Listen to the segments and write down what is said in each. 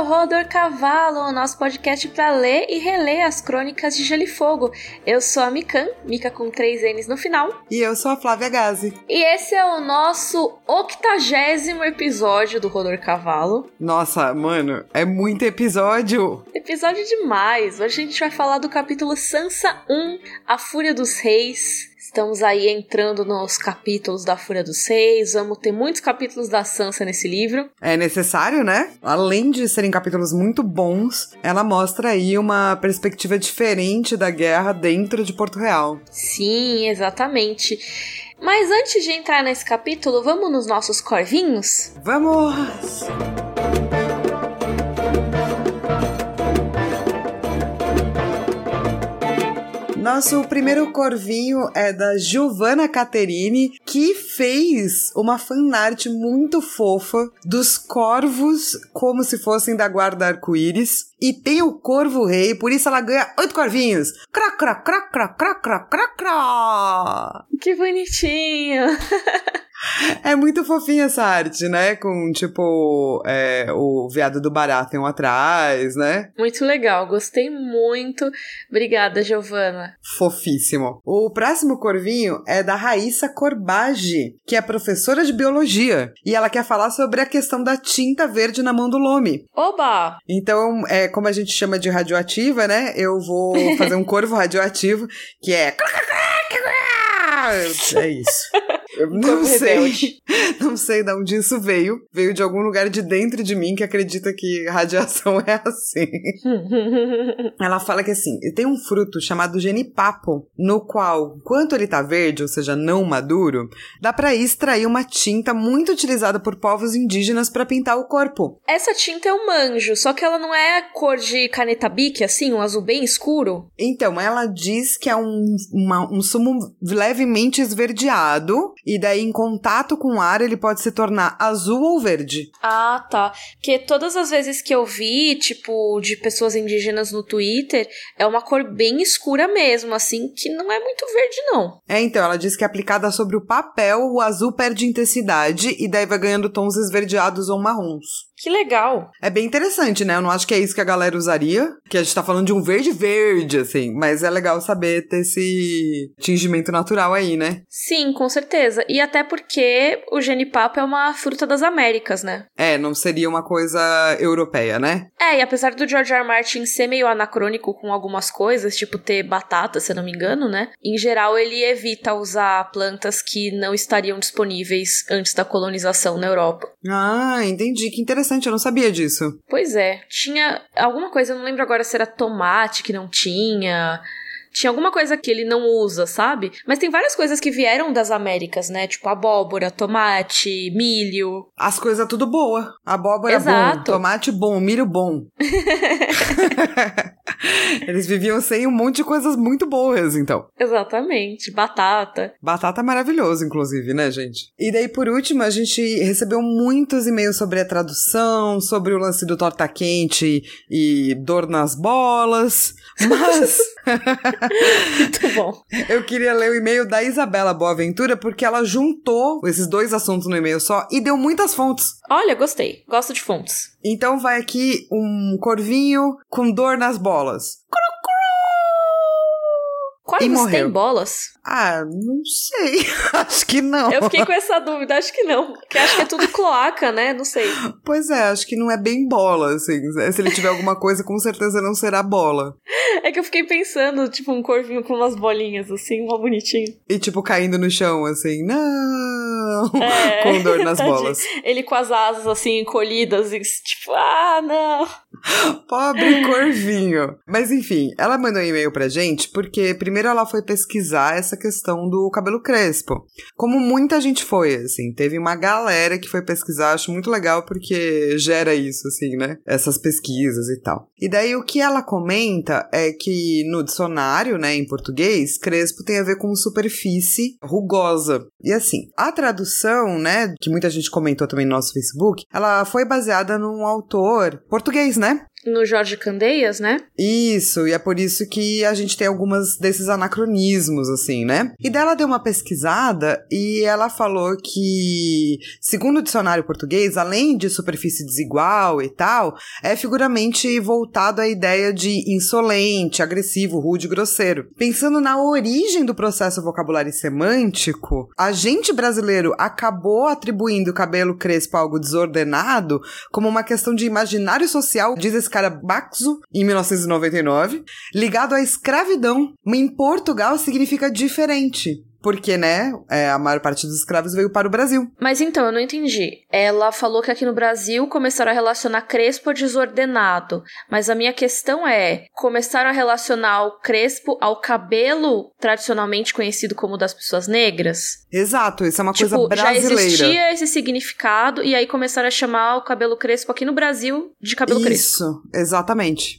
ao Rodor Cavalo, o nosso podcast para ler e reler as crônicas de Gelo e Fogo. Eu sou a Mikan, Mika com três N's no final. E eu sou a Flávia Gazi. E esse é o nosso octagésimo episódio do Rodor Cavalo. Nossa, mano, é muito episódio! Episódio demais! Hoje a gente vai falar do capítulo Sansa 1, A Fúria dos Reis. Estamos aí entrando nos capítulos da Fúria dos Seis. Vamos ter muitos capítulos da Sansa nesse livro. É necessário, né? Além de serem capítulos muito bons, ela mostra aí uma perspectiva diferente da guerra dentro de Porto Real. Sim, exatamente. Mas antes de entrar nesse capítulo, vamos nos nossos corvinhos? Vamos! Nosso primeiro corvinho é da Giovanna Caterini, que fez uma fanart muito fofa dos corvos como se fossem da guarda arco-íris. E tem o corvo rei, por isso ela ganha oito corvinhos. Cra, cra, cra, cra, cra, cra, cra, cra. Que bonitinho! É muito fofinha essa arte, né? Com, tipo, é, o veado do Baratheon atrás, né? Muito legal, gostei muito. Obrigada, Giovana. Fofíssimo. O próximo corvinho é da Raíssa Corbage, que é professora de biologia. E ela quer falar sobre a questão da tinta verde na mão do Lome. Oba! Então, é, como a gente chama de radioativa, né? Eu vou fazer um corvo radioativo, que é... É isso. Eu não sei. Não sei de onde isso veio. Veio de algum lugar de dentro de mim que acredita que radiação é assim. Ela fala que assim, tem um fruto chamado genipapo, no qual, enquanto ele tá verde, ou seja, não maduro, dá para extrair uma tinta muito utilizada por povos indígenas para pintar o corpo. Essa tinta é um manjo, só que ela não é cor de caneta bique, assim, um azul bem escuro. Então, ela diz que é um, uma, um sumo levemente esverdeado e daí em contato com o ar ele pode se tornar azul ou verde. Ah, tá. Porque todas as vezes que eu vi, tipo, de pessoas indígenas no Twitter, é uma cor bem escura mesmo, assim, que não é muito verde, não. É, então, ela diz que aplicada sobre o papel, o azul perde intensidade e daí vai ganhando tons esverdeados ou marrons. Que legal. É bem interessante, né? Eu não acho que é isso que a galera usaria. Que a gente tá falando de um verde verde, assim. Mas é legal saber ter esse tingimento natural aí, né? Sim, com certeza. E até porque o genipapo é uma fruta das Américas, né? É, não seria uma coisa europeia, né? É, e apesar do George R. R. Martin ser meio anacrônico com algumas coisas, tipo ter batata, se eu não me engano, né? Em geral, ele evita usar plantas que não estariam disponíveis antes da colonização na Europa. Ah, entendi. Que interessante interessante, eu não sabia disso. Pois é. Tinha alguma coisa, eu não lembro agora se era tomate que não tinha. Tinha alguma coisa que ele não usa, sabe? Mas tem várias coisas que vieram das Américas, né? Tipo abóbora, tomate, milho. As coisas tudo boa. Abóbora Exato. bom, tomate bom, milho bom. Eles viviam sem um monte de coisas muito boas, então. Exatamente. Batata. Batata maravilhoso, inclusive, né, gente? E daí, por último, a gente recebeu muitos e-mails sobre a tradução, sobre o lance do torta quente e dor nas bolas. Mas. Muito bom. Eu queria ler o e-mail da Isabela Boaventura porque ela juntou esses dois assuntos no e-mail só e deu muitas fontes. Olha, gostei. Gosto de fontes. Então vai aqui um corvinho com dor nas bolas. Quais tem bolas? Ah, não sei. acho que não. Eu fiquei com essa dúvida, acho que não. Porque acho que é tudo cloaca, né? Não sei. Pois é, acho que não é bem bola, assim. Se ele tiver alguma coisa, com certeza não será bola. É que eu fiquei pensando, tipo, um corvinho com umas bolinhas, assim, uma bonitinho. E, tipo, caindo no chão, assim, não! É, com dor nas bolas. Ele com as asas, assim, encolhidas, e, tipo, ah, não! Pobre corvinho. Mas, enfim, ela mandou um e-mail pra gente porque, primeiro, ela foi pesquisar essa questão do cabelo crespo. Como muita gente foi, assim, teve uma galera que foi pesquisar, acho muito legal porque gera isso, assim, né? Essas pesquisas e tal. E daí o que ela comenta é que no dicionário, né, em português, crespo tem a ver com superfície rugosa. E assim, a tradução, né, que muita gente comentou também no nosso Facebook, ela foi baseada num autor português, né? No Jorge Candeias, né? Isso, e é por isso que a gente tem algumas desses anacronismos, assim, né? E dela deu uma pesquisada e ela falou que, segundo o dicionário português, além de superfície desigual e tal, é figuramente voltado à ideia de insolente, agressivo, rude, grosseiro. Pensando na origem do processo vocabulário semântico, a gente brasileiro acabou atribuindo cabelo crespo a algo desordenado como uma questão de imaginário social, diz cara Baxo, em 1999, ligado à escravidão. Em Portugal significa diferente. Porque, né, é, a maior parte dos escravos veio para o Brasil. Mas então, eu não entendi. Ela falou que aqui no Brasil começaram a relacionar crespo a desordenado. Mas a minha questão é: começaram a relacionar o crespo ao cabelo tradicionalmente conhecido como das pessoas negras? Exato, isso é uma tipo, coisa brasileira. Já existia esse significado e aí começaram a chamar o cabelo crespo aqui no Brasil de cabelo isso, crespo. Isso, exatamente.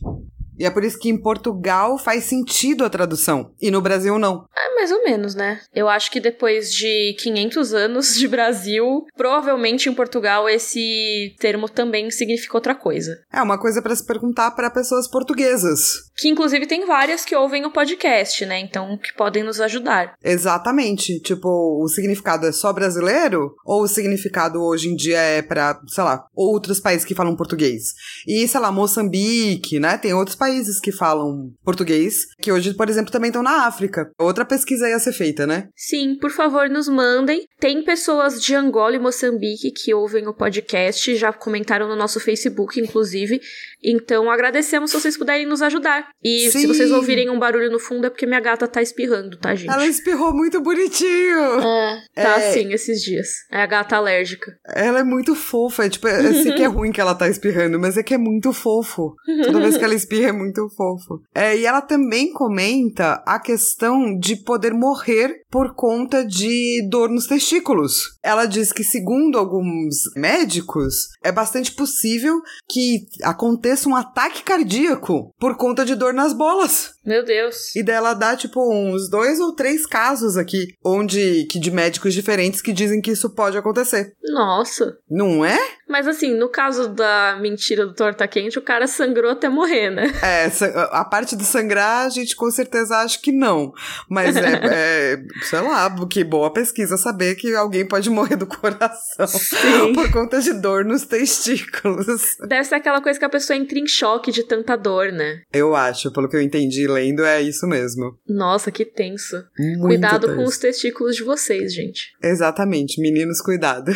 E é por isso que em Portugal faz sentido a tradução e no Brasil não. É mais ou menos, né? Eu acho que depois de 500 anos de Brasil, provavelmente em Portugal esse termo também significa outra coisa. É uma coisa para se perguntar para pessoas portuguesas. Que inclusive tem várias que ouvem o podcast, né? Então que podem nos ajudar. Exatamente. Tipo, o significado é só brasileiro ou o significado hoje em dia é para, sei lá, outros países que falam português? E sei lá, Moçambique, né? Tem outros países países que falam português, que hoje, por exemplo, também estão na África. Outra pesquisa ia ser feita, né? Sim, por favor, nos mandem. Tem pessoas de Angola e Moçambique que ouvem o podcast, já comentaram no nosso Facebook, inclusive. Então, agradecemos se vocês puderem nos ajudar. E Sim. se vocês ouvirem um barulho no fundo, é porque minha gata tá espirrando, tá, gente? Ela espirrou muito bonitinho. É, tá É. assim esses dias. É a gata alérgica. Ela é muito fofa. É, tipo, eu sei que é ruim que ela tá espirrando, mas é que é muito fofo. Toda vez que ela espirra é muito fofo. É, e ela também comenta a questão de poder morrer por conta de dor nos testículos. Ela diz que, segundo alguns médicos, é bastante possível que aconteça um ataque cardíaco por conta de dor nas bolas. Meu Deus. E dela dá, tipo, uns dois ou três casos aqui, onde que de médicos diferentes que dizem que isso pode acontecer. Nossa. Não é? Mas assim, no caso da mentira do torta quente, o cara sangrou até morrer, né? É, a parte do sangrar, a gente com certeza acha que não. Mas é, é, sei lá, que boa pesquisa saber que alguém pode morrer do coração Sim. por conta de dor nos testículos. Deve ser aquela coisa que a pessoa entra em choque de tanta dor, né? Eu acho, pelo que eu entendi lendo, é isso mesmo. Nossa, que tenso. Muito Cuidado tenso. com os testículos de vocês, gente. Exatamente, meninos, cuidado.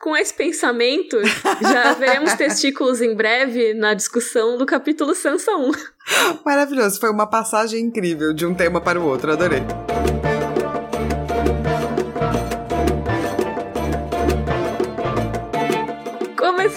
Com esse pensamento, já veremos testículos em breve na discussão do capítulo Sansa 1. Maravilhoso, foi uma passagem incrível de um tema para o outro, adorei.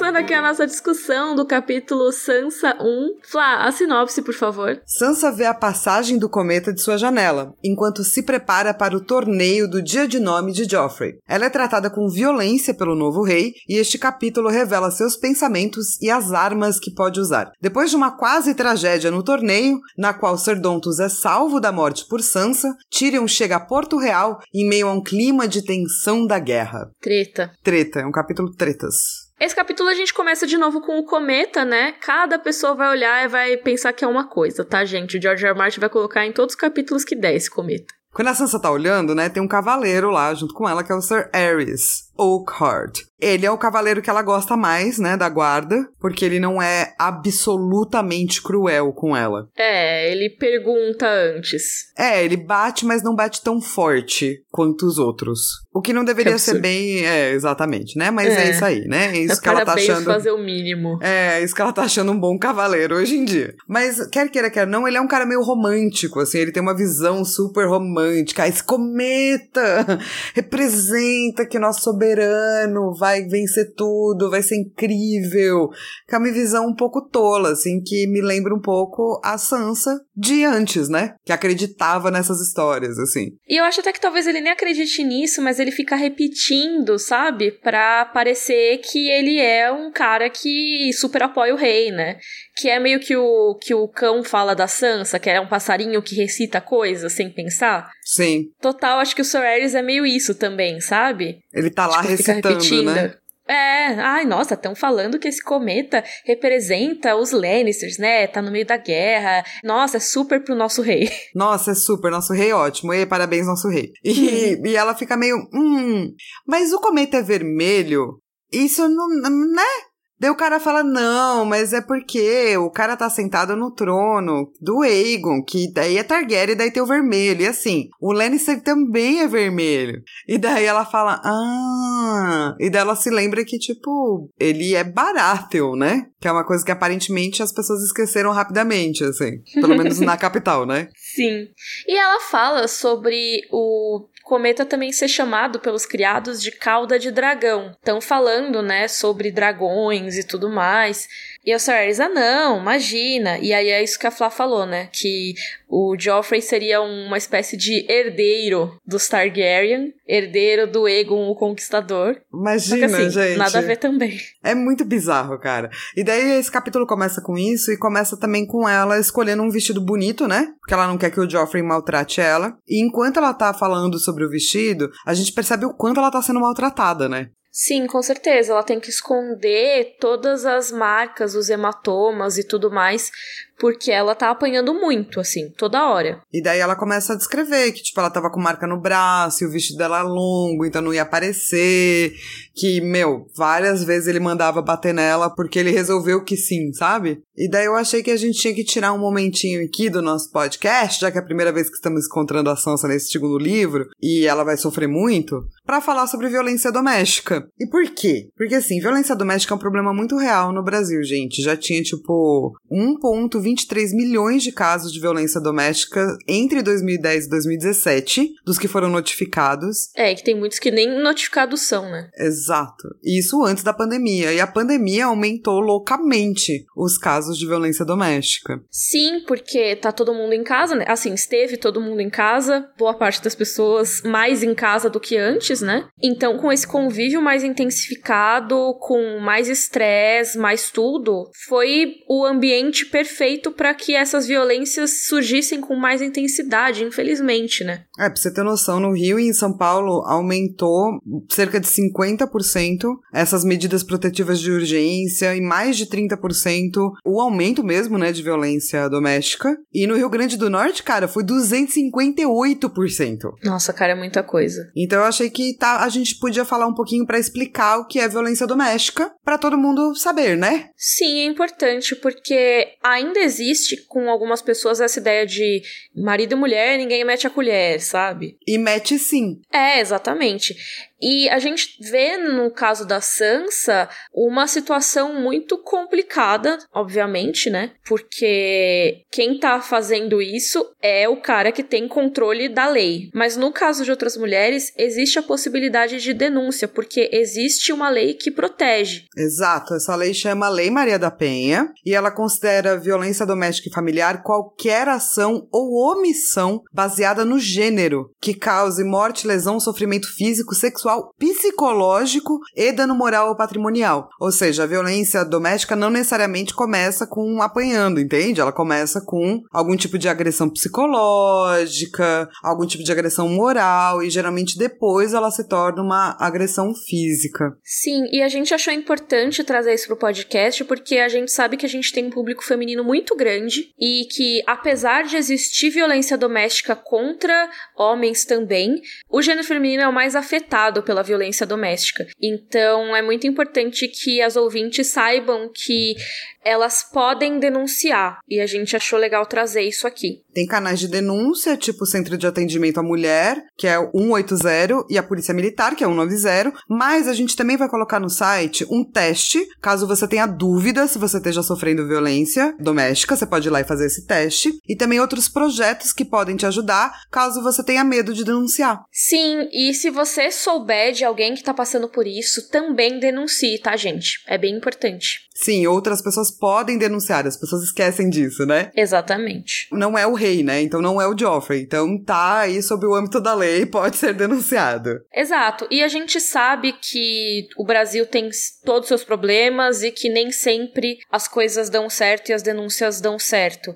Começando aqui a nossa discussão do capítulo Sansa 1. Flá, a sinopse, por favor. Sansa vê a passagem do cometa de sua janela, enquanto se prepara para o torneio do dia de nome de Joffrey. Ela é tratada com violência pelo novo rei, e este capítulo revela seus pensamentos e as armas que pode usar. Depois de uma quase tragédia no torneio, na qual Serdontos é salvo da morte por Sansa, Tyrion chega a Porto Real em meio a um clima de tensão da guerra. Treta. Treta, é um capítulo tretas. Esse capítulo a gente começa de novo com o cometa, né? Cada pessoa vai olhar e vai pensar que é uma coisa, tá, gente? O George R. R. Martin vai colocar em todos os capítulos que der esse cometa. Quando a Sansa tá olhando, né, tem um cavaleiro lá junto com ela, que é o Sir Aerys Oakheart. Ele é o cavaleiro que ela gosta mais, né, da guarda, porque ele não é absolutamente cruel com ela. É, ele pergunta antes. É, ele bate, mas não bate tão forte quanto os outros. O que não deveria Que ser bem, é, exatamente, né? Mas é, É. isso aí, né? É isso é que ela tá achando. fazer o mínimo. É, isso que ela tá achando um bom cavaleiro hoje em dia. Mas, quer queira, quer não, ele é um cara meio romântico, assim, ele tem uma visão super romântica. Esse cometa representa que nosso soberano vai vencer tudo, vai ser incrível. Que é uma visão um pouco tola, assim, que me lembra um pouco a Sansa de antes, né? Que acreditava nessas histórias, assim. E eu acho até que talvez ele nem acredite nisso, mas ele fica repetindo, sabe? Pra parecer que ele é um cara que super apoia o rei, né? Que é meio que o que o cão fala da Sansa, que é um passarinho que recita coisas sem pensar. Sim. Total, acho que o Sir Aerys é meio isso também, sabe? Ele tá lá Tipo, recitando, né? É, ai, nossa, estão falando que esse cometa representa os Lannisters, né? Tá no meio da guerra. Nossa, é super pro nosso rei. Nossa, é super, nosso rei ótimo. E parabéns, nosso rei. E, e ela fica meio, hum, mas o cometa é vermelho? Isso não, né? Daí o cara fala, não, mas é porque o cara tá sentado no trono do Aegon, que daí é Targaryen, e daí tem o vermelho. E assim, o Lannister também é vermelho. E daí ela fala, ah... E daí ela se lembra que, tipo, ele é Baratheon, né? Que é uma coisa que aparentemente as pessoas esqueceram rapidamente, assim. Pelo menos na capital, né? Sim. E ela fala sobre o cometa também ser chamado pelos criados de cauda de dragão. Estão falando, né, sobre dragões e tudo mais. E o Sir ah, não, imagina. E aí é isso que a Flá falou, né? Que o Joffrey seria uma espécie de herdeiro dos Targaryen, herdeiro do Aegon o Conquistador. Imagina, assim, gente. Nada a ver também. É muito bizarro, cara. E daí esse capítulo começa com isso e começa também com ela escolhendo um vestido bonito, né? Porque ela não quer que o Joffrey maltrate ela. E enquanto ela tá falando sobre o vestido, a gente percebe o quanto ela tá sendo maltratada, né? Sim, com certeza. Ela tem que esconder todas as marcas, os hematomas e tudo mais, porque ela tá apanhando muito, assim, toda hora. E daí ela começa a descrever que, tipo, ela tava com marca no braço e o vestido dela é longo, então não ia aparecer. Que, meu, várias vezes ele mandava bater nela porque ele resolveu que sim, sabe? E daí eu achei que a gente tinha que tirar um momentinho aqui do nosso podcast, já que é a primeira vez que estamos encontrando a Sansa nesse segundo livro e ela vai sofrer muito, para falar sobre violência doméstica. E por quê? Porque, assim, violência doméstica é um problema muito real no Brasil, gente. Já tinha, tipo, 1,20 23 milhões de casos de violência doméstica entre 2010 e 2017, dos que foram notificados. É, que tem muitos que nem notificados são, né? Exato. Isso antes da pandemia. E a pandemia aumentou loucamente os casos de violência doméstica. Sim, porque tá todo mundo em casa, né? Assim, esteve todo mundo em casa, boa parte das pessoas mais em casa do que antes, né? Então, com esse convívio mais intensificado, com mais estresse, mais tudo, foi o ambiente perfeito feito para que essas violências surgissem com mais intensidade, infelizmente, né? É, pra você ter noção, no Rio e em São Paulo aumentou cerca de 50% essas medidas protetivas de urgência e mais de 30% o aumento mesmo, né, de violência doméstica. E no Rio Grande do Norte, cara, foi 258%. Nossa, cara, é muita coisa. Então eu achei que tá, a gente podia falar um pouquinho para explicar o que é violência doméstica, para todo mundo saber, né? Sim, é importante porque ainda existe com algumas pessoas essa ideia de marido e mulher, ninguém mete a colher, sabe? E mete sim. É, exatamente. E a gente vê no caso da Sansa uma situação muito complicada, obviamente, né? Porque quem tá fazendo isso é o cara que tem controle da lei. Mas no caso de outras mulheres, existe a possibilidade de denúncia, porque existe uma lei que protege. Exato, essa lei chama Lei Maria da Penha e ela considera violência doméstica e familiar qualquer ação ou omissão baseada no gênero que cause morte, lesão, sofrimento físico, sexual psicológico e dano moral ou patrimonial. Ou seja, a violência doméstica não necessariamente começa com apanhando, entende? Ela começa com algum tipo de agressão psicológica, algum tipo de agressão moral e geralmente depois ela se torna uma agressão física. Sim, e a gente achou importante trazer isso pro podcast porque a gente sabe que a gente tem um público feminino muito grande e que apesar de existir violência doméstica contra homens também, o gênero feminino é o mais afetado pela violência doméstica. Então é muito importante que as ouvintes saibam que elas podem denunciar. E a gente achou legal trazer isso aqui. Tem canais de denúncia, tipo o Centro de Atendimento à Mulher, que é o 180, e a Polícia Militar, que é o 190. Mas a gente também vai colocar no site um teste, caso você tenha dúvida se você esteja sofrendo violência doméstica, você pode ir lá e fazer esse teste. E também outros projetos que podem te ajudar, caso você tenha medo de denunciar. Sim, e se você souber de alguém que tá passando por isso, também denuncie, tá, gente? É bem importante. Sim, outras pessoas podem denunciar, as pessoas esquecem disso, né? Exatamente. Não é o rei, né? Então não é o Joffrey. Então tá aí sob o âmbito da lei, pode ser denunciado. Exato. E a gente sabe que o Brasil tem todos os seus problemas e que nem sempre as coisas dão certo e as denúncias dão certo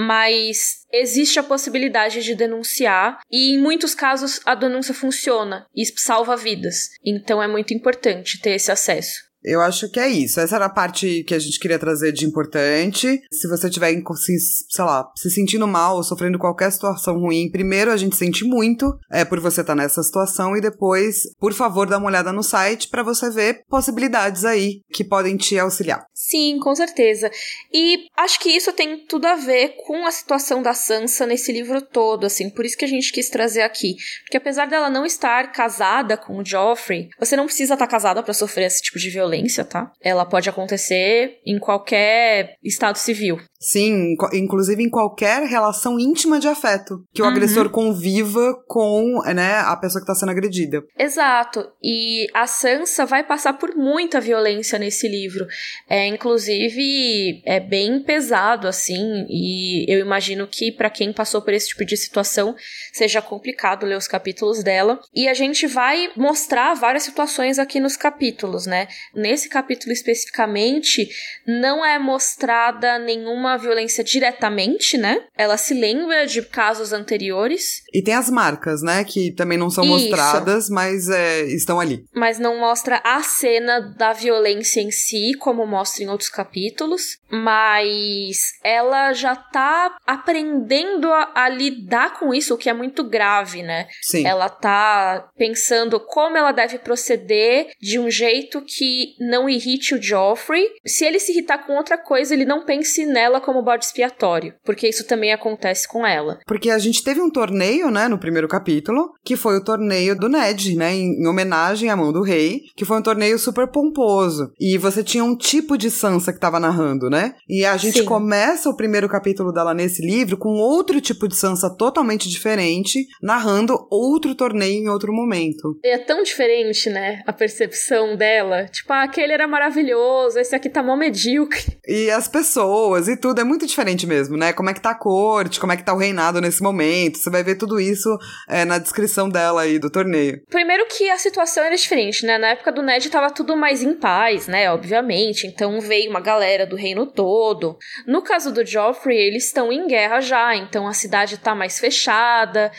mas existe a possibilidade de denunciar e em muitos casos a denúncia funciona e salva vidas. Então é muito importante ter esse acesso. Eu acho que é isso. Essa era a parte que a gente queria trazer de importante. Se você tiver, se, sei lá, se sentindo mal ou sofrendo qualquer situação ruim, primeiro a gente sente muito é, por você estar tá nessa situação e depois, por favor, dá uma olhada no site para você ver possibilidades aí que podem te auxiliar. Sim, com certeza. E acho que isso tem tudo a ver com a situação da Sansa nesse livro todo, assim, por isso que a gente quis trazer aqui. Porque apesar dela não estar casada com o Joffrey, você não precisa estar casada para sofrer esse tipo de violência violência, tá? Ela pode acontecer em qualquer estado civil. Sim, inclusive em qualquer relação íntima de afeto. Que o uhum. agressor conviva com né, a pessoa que está sendo agredida. Exato. E a Sansa vai passar por muita violência nesse livro. É, inclusive, é bem pesado, assim. E eu imagino que para quem passou por esse tipo de situação seja complicado ler os capítulos dela. E a gente vai mostrar várias situações aqui nos capítulos, né? Nesse capítulo especificamente, não é mostrada nenhuma uma violência diretamente, né? Ela se lembra de casos anteriores. E tem as marcas, né? Que também não são Isso. mostradas, mas é, estão ali. Mas não mostra a cena da violência em si, como mostra em outros capítulos. Mas ela já tá aprendendo a, a lidar com isso, o que é muito grave, né? Sim. Ela tá pensando como ela deve proceder de um jeito que não irrite o Joffrey. Se ele se irritar com outra coisa, ele não pense nela como bode expiatório, porque isso também acontece com ela. Porque a gente teve um torneio, né, no primeiro capítulo, que foi o torneio do Ned, né, em, em homenagem à mão do rei, que foi um torneio super pomposo. E você tinha um tipo de Sansa que tava narrando, né? E a gente Sim. começa o primeiro capítulo dela nesse livro com outro tipo de Sansa totalmente diferente, narrando outro torneio em outro momento. É tão diferente, né, a percepção dela. Tipo, ah, aquele era maravilhoso, esse aqui tá mó medíocre. E as pessoas e tudo tudo é muito diferente mesmo, né? Como é que tá a corte, como é que tá o reinado nesse momento. Você vai ver tudo isso é, na descrição dela aí do torneio. Primeiro que a situação era diferente, né? Na época do Ned tava tudo mais em paz, né? Obviamente. Então veio uma galera do reino todo. No caso do Joffrey, eles estão em guerra já, então a cidade tá mais fechada.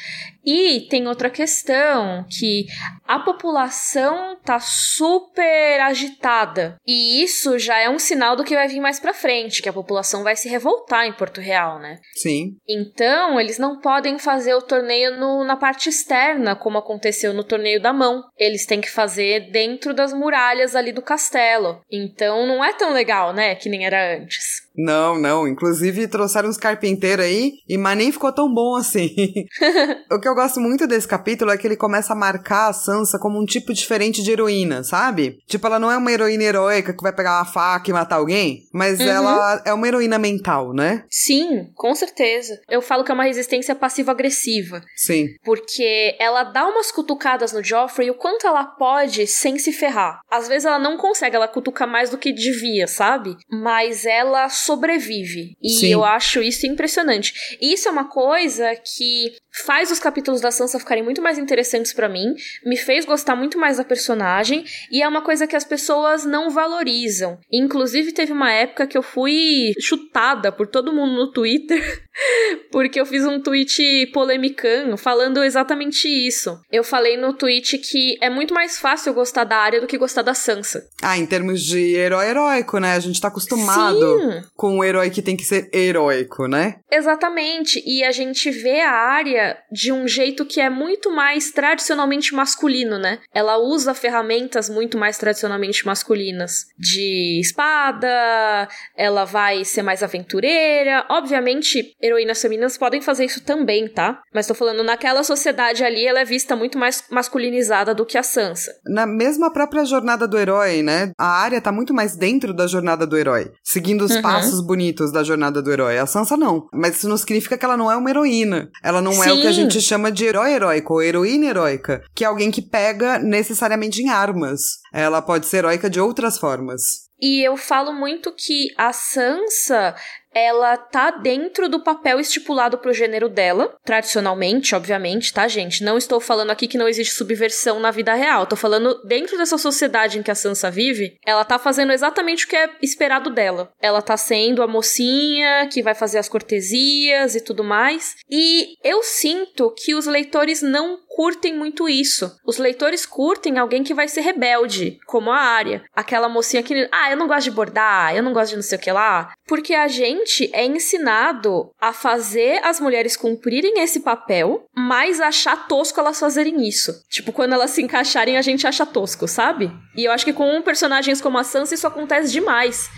E tem outra questão que a população tá super agitada. E isso já é um sinal do que vai vir mais para frente, que a população vai se revoltar em Porto Real, né? Sim. Então, eles não podem fazer o torneio no, na parte externa, como aconteceu no torneio da mão. Eles têm que fazer dentro das muralhas ali do castelo. Então, não é tão legal, né, que nem era antes. Não, não. Inclusive, trouxeram uns carpinteiros aí, e mas nem ficou tão bom assim. o que eu gosto muito desse capítulo é que ele começa a marcar a Sansa como um tipo diferente de heroína, sabe? Tipo, ela não é uma heroína heróica que vai pegar uma faca e matar alguém, mas uhum. ela é uma heroína mental, né? Sim, com certeza. Eu falo que é uma resistência passivo-agressiva. Sim. Porque ela dá umas cutucadas no Joffrey o quanto ela pode sem se ferrar. Às vezes ela não consegue, ela cutuca mais do que devia, sabe? Mas ela sobrevive. E Sim. eu acho isso impressionante. E isso é uma coisa que faz os capítulos da Sansa ficarem muito mais interessantes para mim, me fez gostar muito mais da personagem e é uma coisa que as pessoas não valorizam. Inclusive teve uma época que eu fui chutada por todo mundo no Twitter porque eu fiz um tweet polemicano falando exatamente isso. Eu falei no tweet que é muito mais fácil gostar da área do que gostar da Sansa. Ah, em termos de herói heróico, né? A gente tá acostumado Sim. Com um herói que tem que ser heróico, né? Exatamente. E a gente vê a área de um jeito que é muito mais tradicionalmente masculino, né? Ela usa ferramentas muito mais tradicionalmente masculinas. De espada, ela vai ser mais aventureira. Obviamente, heroínas femininas podem fazer isso também, tá? Mas tô falando, naquela sociedade ali, ela é vista muito mais masculinizada do que a Sansa. Na mesma própria jornada do herói, né? A área tá muito mais dentro da jornada do herói, seguindo os uhum. passos bonitos da jornada do herói. A Sansa não. Mas isso não significa que ela não é uma heroína. Ela não é Sim. é o que a gente chama de herói heróico ou heroína heróica, que é alguém que pega necessariamente em armas. Ela pode ser heróica de outras formas. E eu falo muito que a Sansa ela tá dentro do papel estipulado pro gênero dela, tradicionalmente, obviamente, tá, gente? Não estou falando aqui que não existe subversão na vida real, tô falando dentro dessa sociedade em que a Sansa vive, ela tá fazendo exatamente o que é esperado dela. Ela tá sendo a mocinha que vai fazer as cortesias e tudo mais. E eu sinto que os leitores não curtem muito isso. Os leitores curtem alguém que vai ser rebelde, como a Arya. Aquela mocinha que, ah, eu não gosto de bordar, eu não gosto de não sei o que lá. Porque a gente é ensinado a fazer as mulheres cumprirem esse papel, mas achar tosco elas fazerem isso. Tipo, quando elas se encaixarem, a gente acha tosco, sabe? E eu acho que com personagens como a Sansa isso acontece demais.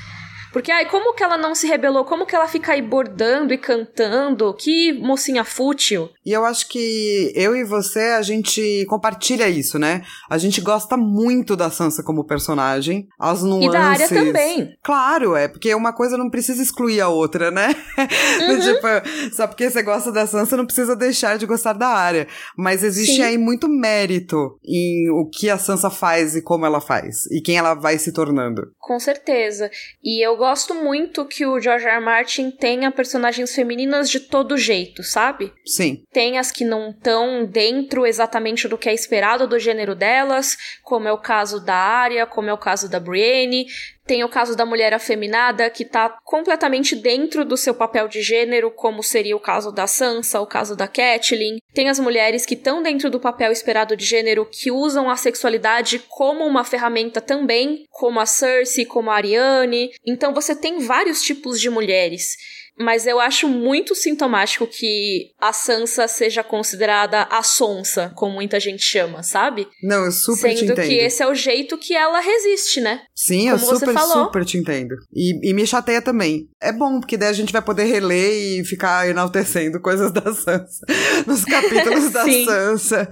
Porque, ai, como que ela não se rebelou? Como que ela fica aí bordando e cantando? Que mocinha fútil. E eu acho que eu e você, a gente compartilha isso, né? A gente gosta muito da Sansa como personagem. As nuances. E da área também. Claro, é, porque uma coisa não precisa excluir a outra, né? Uhum. tipo, só porque você gosta da Sansa, não precisa deixar de gostar da área. Mas existe Sim. aí muito mérito em o que a Sansa faz e como ela faz. E quem ela vai se tornando. Com certeza. E eu gosto muito que o George R. R. Martin tenha personagens femininas de todo jeito, sabe? Sim. Tem as que não estão dentro exatamente do que é esperado do gênero delas, como é o caso da Arya, como é o caso da Brienne. Tem o caso da mulher afeminada, que tá completamente dentro do seu papel de gênero, como seria o caso da Sansa, o caso da Catelyn. Tem as mulheres que estão dentro do papel esperado de gênero, que usam a sexualidade como uma ferramenta também, como a Cersei, como a Ariane. Então você tem vários tipos de mulheres. Mas eu acho muito sintomático que a Sansa seja considerada a sonsa, como muita gente chama, sabe? Não, eu super Sendo te entendo. que esse é o jeito que ela resiste, né? Sim, como eu super, super te entendo. E, e, me chateia também. É bom, porque daí a gente vai poder reler e ficar enaltecendo coisas da Sansa nos capítulos da Sansa.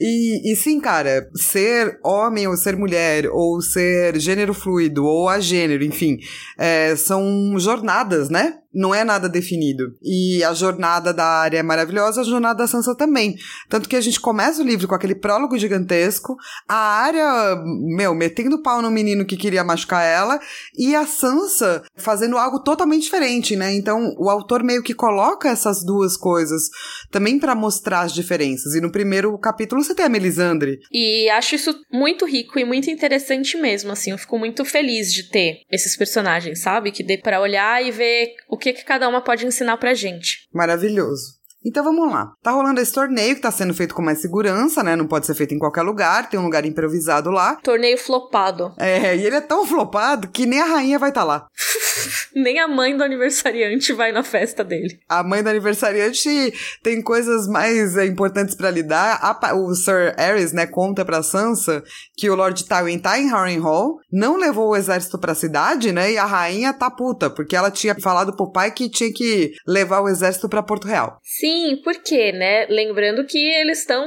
E, e sim, cara, ser homem ou ser mulher, ou ser gênero fluido, ou a gênero, enfim, é, são jornadas, né? Não é nada definido. E a jornada da área é maravilhosa, a jornada da Sansa também. Tanto que a gente começa o livro com aquele prólogo gigantesco, a área, meu, metendo pau no menino que queria machucar ela, e a Sansa fazendo algo totalmente diferente, né? Então o autor meio que coloca essas duas coisas também para mostrar as diferenças. E no primeiro capítulo você tem a Melisandre. E acho isso muito rico e muito interessante mesmo, assim. Eu fico muito feliz de ter esses personagens, sabe? Que dê para olhar e ver o que que, que cada uma pode ensinar pra gente. Maravilhoso. Então vamos lá. Tá rolando esse torneio que tá sendo feito com mais segurança, né? Não pode ser feito em qualquer lugar, tem um lugar improvisado lá. Torneio flopado. É, e ele é tão flopado que nem a rainha vai estar tá lá. nem a mãe do aniversariante vai na festa dele. A mãe do aniversariante tem coisas mais é, importantes para lidar. A, o Sir Ares, né, conta pra Sansa que o Lord Tywin tá em Harrenhal, não levou o exército pra cidade, né? E a rainha tá puta, porque ela tinha falado pro pai que tinha que levar o exército para Porto Real. Sim, Sim, por quê, né? Lembrando que eles estão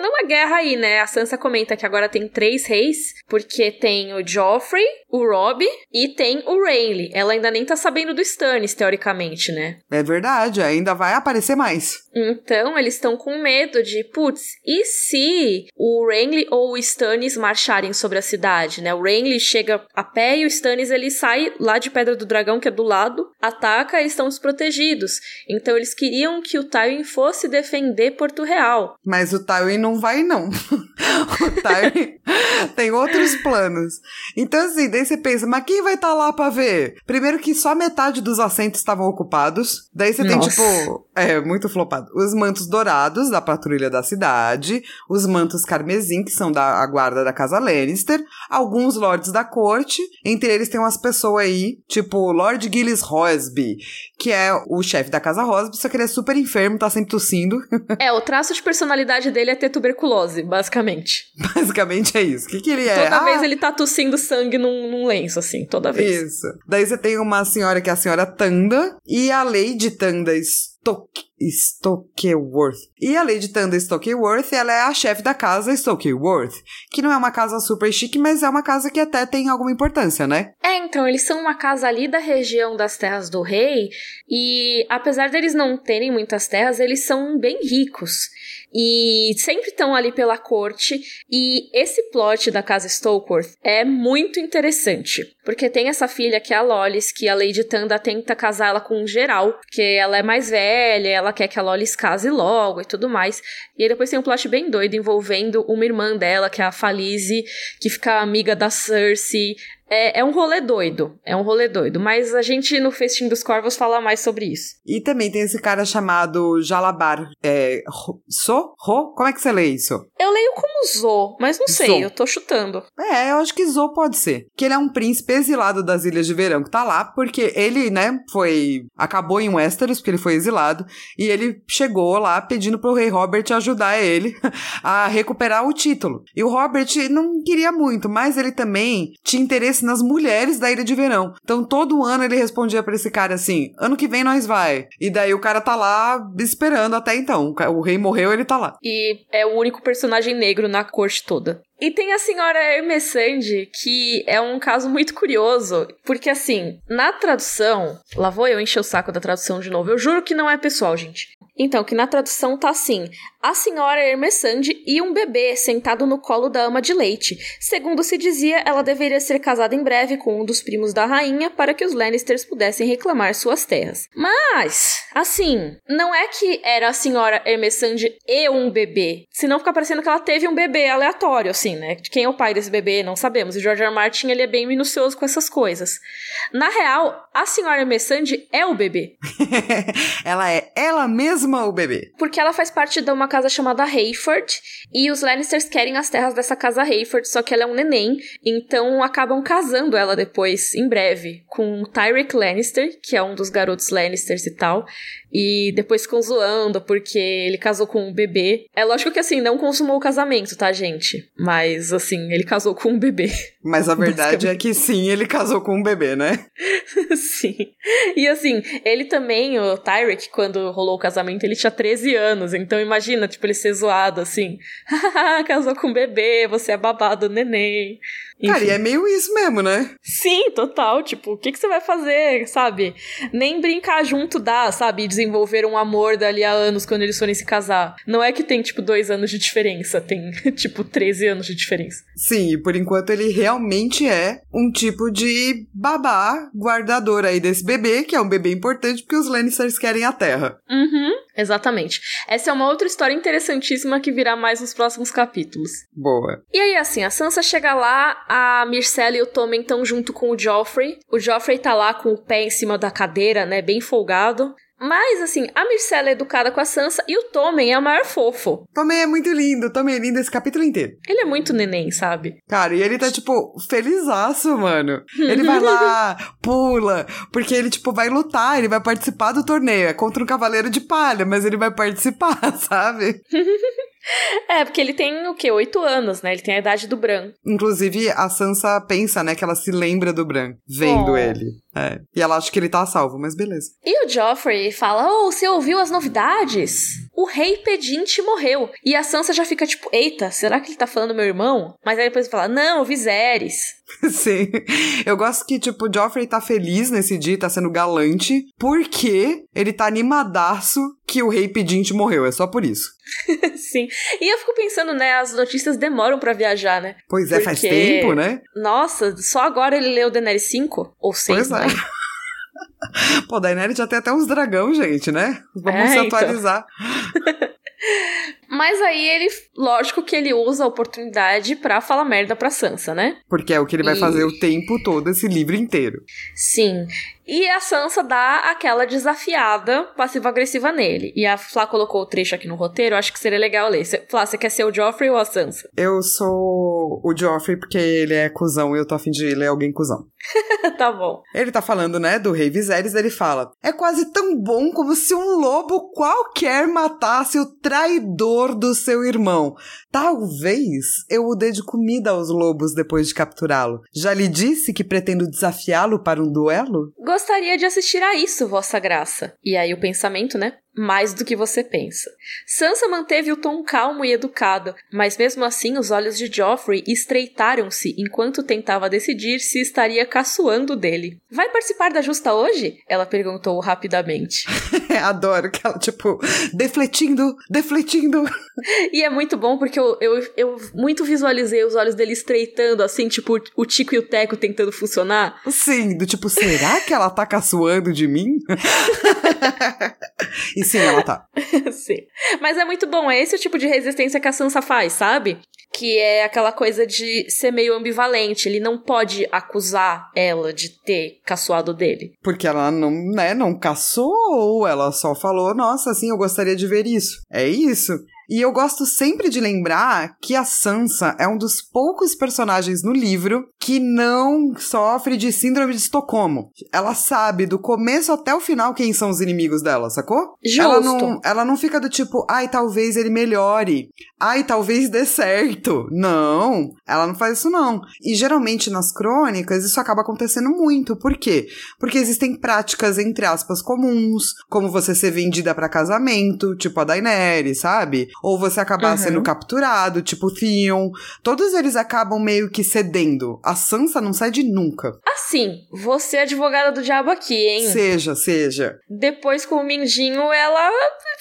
numa guerra aí, né? A Sansa comenta que agora tem três reis, porque tem o Joffrey, o Robb e tem o Rayleigh. Ela ainda nem tá sabendo do Stannis, teoricamente, né? É verdade, ainda vai aparecer mais. Então, eles estão com medo de, putz, e se o Renly ou o Stannis marcharem sobre a cidade, né? O Renly chega a pé e o Stannis ele sai lá de Pedra do Dragão, que é do lado, ataca, eles estão desprotegidos. Então, eles queriam que o Tywin fosse defender Porto Real. Mas o Tywin não vai, não. o Tywin tem outros planos. Então, assim, daí você pensa, mas quem vai estar tá lá pra ver? Primeiro que só metade dos assentos estavam ocupados. Daí você tem, tipo, é, muito flopado. Os mantos dourados da patrulha da cidade, os mantos carmesim, que são da guarda da casa Lannister, alguns lords da corte, entre eles tem umas pessoas aí, tipo Lord Gillis Rosby, que é o chefe da casa Rosby, só que ele é super enfermo, tá sempre tossindo. É, o traço de personalidade dele é ter tuberculose, basicamente. Basicamente é isso. O que, que ele é? Toda ah, vez ele tá tossindo sangue num, num lenço, assim, toda vez. Isso. Daí você tem uma senhora que é a senhora Tanda, e a Lady Tanda Stoke Stokeworth. E a Lady Tanda Stokeworth, ela é a chefe da casa Stokeworth, que não é uma casa super chique, mas é uma casa que até tem alguma importância, né? É, então, eles são uma casa ali da região das terras do rei, e apesar deles não terem muitas terras, eles são bem ricos. E sempre estão ali pela corte, e esse plot da casa Stokeworth é muito interessante, porque tem essa filha que é a Lolis, que a Lady Tanda tenta casá-la com um geral, porque ela é mais velha, ela quer que a Lolis case logo e tudo mais. E aí depois tem um plot bem doido envolvendo uma irmã dela, que é a Falize, que fica amiga da Cersei. É, é, um rolê doido, é um rolê doido, mas a gente no Festim dos Corvos fala mais sobre isso. E também tem esse cara chamado Jalabar. É, So? Ro? Como é que você lê isso? Eu leio como Zo, mas não sei, Zo. eu tô chutando. É, eu acho que Zo pode ser. Que ele é um príncipe exilado das Ilhas de Verão, que tá lá porque ele, né, foi. acabou em Westeros, porque ele foi exilado, e ele chegou lá pedindo pro rei Robert ajudar ele a recuperar o título. E o Robert não queria muito, mas ele também tinha interesse interesse nas mulheres da Ilha de Verão. Então todo ano ele respondia para esse cara assim: ano que vem nós vai. E daí o cara tá lá esperando até então. O rei morreu, ele tá lá. E é o único personagem negro na corte toda. E tem a senhora Hermesande, que é um caso muito curioso, porque assim, na tradução, lá vou eu encher o saco da tradução de novo, eu juro que não é pessoal, gente. Então, que na tradução tá assim: a senhora Hermesande e um bebê sentado no colo da ama de leite. Segundo se dizia, ela deveria ser casada em breve com um dos primos da rainha para que os Lannisters pudessem reclamar suas terras. Mas, assim, não é que era a senhora Hermesande e um bebê, senão fica parecendo que ela teve um bebê aleatório, assim assim, né? Quem é o pai desse bebê, não sabemos. E George R. R. Martin, ele é bem minucioso com essas coisas. Na real, a senhora Messandi é o bebê. ela é ela mesma o bebê. Porque ela faz parte de uma casa chamada Hayford, e os Lannisters querem as terras dessa casa Hayford, só que ela é um neném, então acabam casando ela depois, em breve, com Tyrek Lannister, que é um dos garotos Lannisters e tal, e depois ficam zoando porque ele casou com um bebê. É lógico que assim, não consumou o casamento, tá, gente? Mas assim, ele casou com um bebê. Mas a verdade é que sim, ele casou com um bebê, né? sim. E assim, ele também, o Tyrek, quando rolou o casamento, ele tinha 13 anos. Então imagina, tipo, ele ser zoado assim. casou com um bebê, você é babado neném. Enfim. Cara, e é meio isso mesmo, né? Sim, total. Tipo, o que, que você vai fazer, sabe? Nem brincar junto dá, sabe? Desenvolver um amor dali a anos quando eles forem se casar. Não é que tem, tipo, dois anos de diferença. Tem, tipo, 13 anos de diferença. Sim, e por enquanto ele realmente é um tipo de babá guardador aí desse bebê, que é um bebê importante porque os Lannisters querem a Terra. Uhum. Exatamente. Essa é uma outra história interessantíssima que virá mais nos próximos capítulos. Boa. E aí, assim, a Sansa chega lá, a Myrcella e o Tommen estão junto com o Joffrey. O Joffrey tá lá com o pé em cima da cadeira, né, bem folgado. Mas, assim, a Myrcella é educada com a Sansa e o Tommen é o maior fofo. Tommen é muito lindo, Tommen é lindo esse capítulo inteiro. Ele é muito neném, sabe? Cara, e ele tá, tipo, felizaço, mano. Ele vai lá, pula, porque ele, tipo, vai lutar, ele vai participar do torneio. É contra um cavaleiro de palha, mas ele vai participar, sabe? É, porque ele tem o quê? Oito anos, né? Ele tem a idade do Bran. Inclusive, a Sansa pensa, né, que ela se lembra do Bran, vendo oh. ele. É. E ela acha que ele tá salvo, mas beleza. E o Joffrey fala: Oh, você ouviu as novidades? O rei pedinte morreu. E a Sansa já fica tipo: Eita, será que ele tá falando meu irmão? Mas aí depois fala: Não, Viserys. Sim. Eu gosto que, tipo, o Joffrey tá feliz nesse dia, tá sendo galante, porque ele tá animadaço que o rei pedinte morreu. É só por isso. Sim. E eu fico pensando, né, as notícias demoram para viajar, né? Pois é, Porque... faz tempo, né? Nossa, só agora ele leu Daenerys 5 ou 6, pois é. né? Pô, Daenerys já tem até uns dragão, gente, né? Vamos é, se então. atualizar. Então. Mas aí ele, lógico que ele usa a oportunidade para falar merda pra Sansa, né? Porque é o que ele vai fazer o tempo todo, esse livro inteiro. Sim. E a Sansa dá aquela desafiada passiva-agressiva nele. E a Flá colocou o trecho aqui no roteiro, acho que seria legal ler. Flá, você quer ser o Joffrey ou a Sansa? Eu sou o Joffrey porque ele é cuzão e eu tô afim de ler alguém cuzão. tá bom. Ele tá falando, né, do rei Viserys, ele fala: É quase tão bom como se um lobo qualquer matasse o traidor do seu irmão. Talvez eu o dê de comida aos lobos depois de capturá-lo. Já lhe disse que pretendo desafiá-lo para um duelo? Gostaria de assistir a isso, Vossa Graça. E aí o pensamento, né? Mais do que você pensa. Sansa manteve o tom calmo e educado, mas mesmo assim os olhos de Joffrey estreitaram-se enquanto tentava decidir se estaria caçoando dele. Vai participar da justa hoje? Ela perguntou rapidamente. Adoro que ela, tipo, defletindo, defletindo. E é muito bom porque eu, eu, eu muito visualizei os olhos dele estreitando, assim, tipo, o Tico e o Teco tentando funcionar. Sim, do tipo, será que ela tá caçoando de mim? sim, ela tá. sim. Mas é muito bom, é esse o tipo de resistência que a Sansa faz, sabe? Que é aquela coisa de ser meio ambivalente. Ele não pode acusar ela de ter caçoado dele. Porque ela não, né, não caçou, ela só falou, nossa, assim, eu gostaria de ver isso. É isso. E eu gosto sempre de lembrar que a Sansa é um dos poucos personagens no livro que não sofre de síndrome de Estocolmo. Ela sabe do começo até o final quem são os inimigos dela, sacou? Justo. Ela não, ela não fica do tipo, ai, talvez ele melhore. Ai, talvez dê certo. Não, ela não faz isso não. E geralmente nas crônicas isso acaba acontecendo muito. Por quê? Porque existem práticas, entre aspas, comuns, como você ser vendida para casamento, tipo a Daenerys, sabe? Ou você acabar uhum. sendo capturado, tipo Theon. Todos eles acabam meio que cedendo. A Sansa não cede nunca. Assim, você é advogada do diabo aqui, hein? Seja, seja. Depois com o Mindinho, ela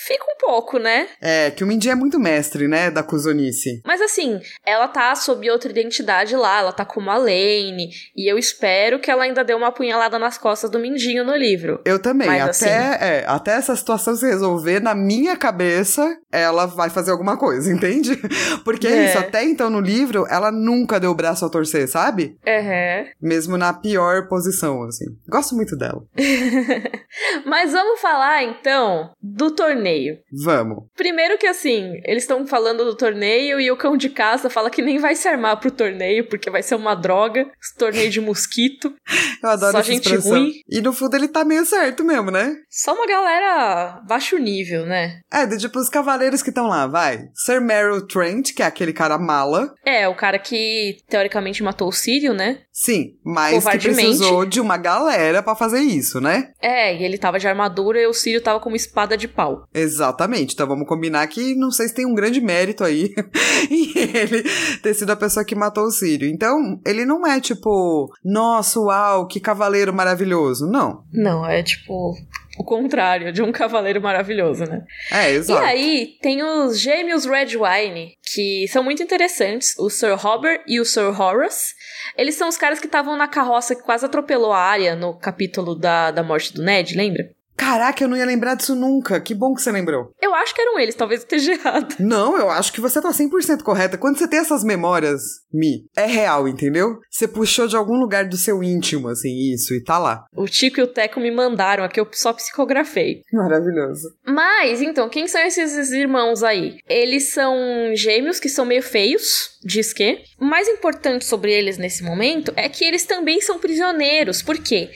fica um pouco, né? É, que o Mindinho é muito mestre, né, da cuzonice. Mas assim, ela tá sob outra identidade lá, ela tá como a Lane, e eu espero que ela ainda dê uma apunhalada nas costas do Mindinho no livro. Eu também, Mas, até, assim... é, até essa situação se resolver, na minha cabeça, ela vai fazer alguma coisa, entende? Porque é, é isso, até então no livro, ela nunca deu o braço a torcer, sabe? Uhum. Mesmo na pior posição, assim. Gosto muito dela. Mas vamos falar, então, do torneio. Vamos. Primeiro que, assim, eles estão falando do torneio e o cão de casa fala que nem vai se armar pro torneio, porque vai ser uma droga, torneio de mosquito. Eu adoro Só gente expressão. ruim. E no fundo ele tá meio certo mesmo, né? Só uma galera baixo nível, né? É, de tipo os cavaleiros que estão lá, vai. Sir Meryl Trent, que é aquele cara mala. É, o cara que teoricamente matou o Sírio, né? Sim, mas que precisou de uma galera pra fazer isso, né? É, e ele tava de armadura e o Sírio tava com uma espada de pau. Exatamente. Então vamos combinar que não sei se tem um grande mérito aí em ele ter sido a pessoa que matou o Sírio. Então, ele não é tipo, nossa, uau, que cavaleiro maravilhoso. Não. Não, é tipo o contrário de um cavaleiro maravilhoso, né? É, exato. E aí, tem os gêmeos Redwine, que são muito interessantes, o Sir Robert e o Sir Horace. Eles são os caras que estavam na carroça que quase atropelou a área no capítulo da, da morte do Ned, lembra? Caraca, eu não ia lembrar disso nunca. Que bom que você lembrou. Eu acho que eram eles, talvez eu esteja errado. Não, eu acho que você tá 100% correta. Quando você tem essas memórias, Mi, é real, entendeu? Você puxou de algum lugar do seu íntimo, assim, isso, e tá lá. O Tico e o Teco me mandaram aqui, eu só psicografei. Maravilhoso. Mas, então, quem são esses irmãos aí? Eles são gêmeos que são meio feios, diz que. O mais importante sobre eles nesse momento é que eles também são prisioneiros. Por quê?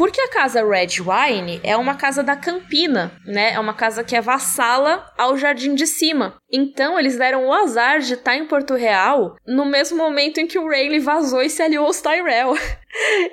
Porque a casa Red Wine é uma casa da Campina, né? É uma casa que é vassala ao Jardim de Cima. Então eles deram o azar de estar em Porto Real no mesmo momento em que o Rayleigh vazou e se aliou aos Tyrell.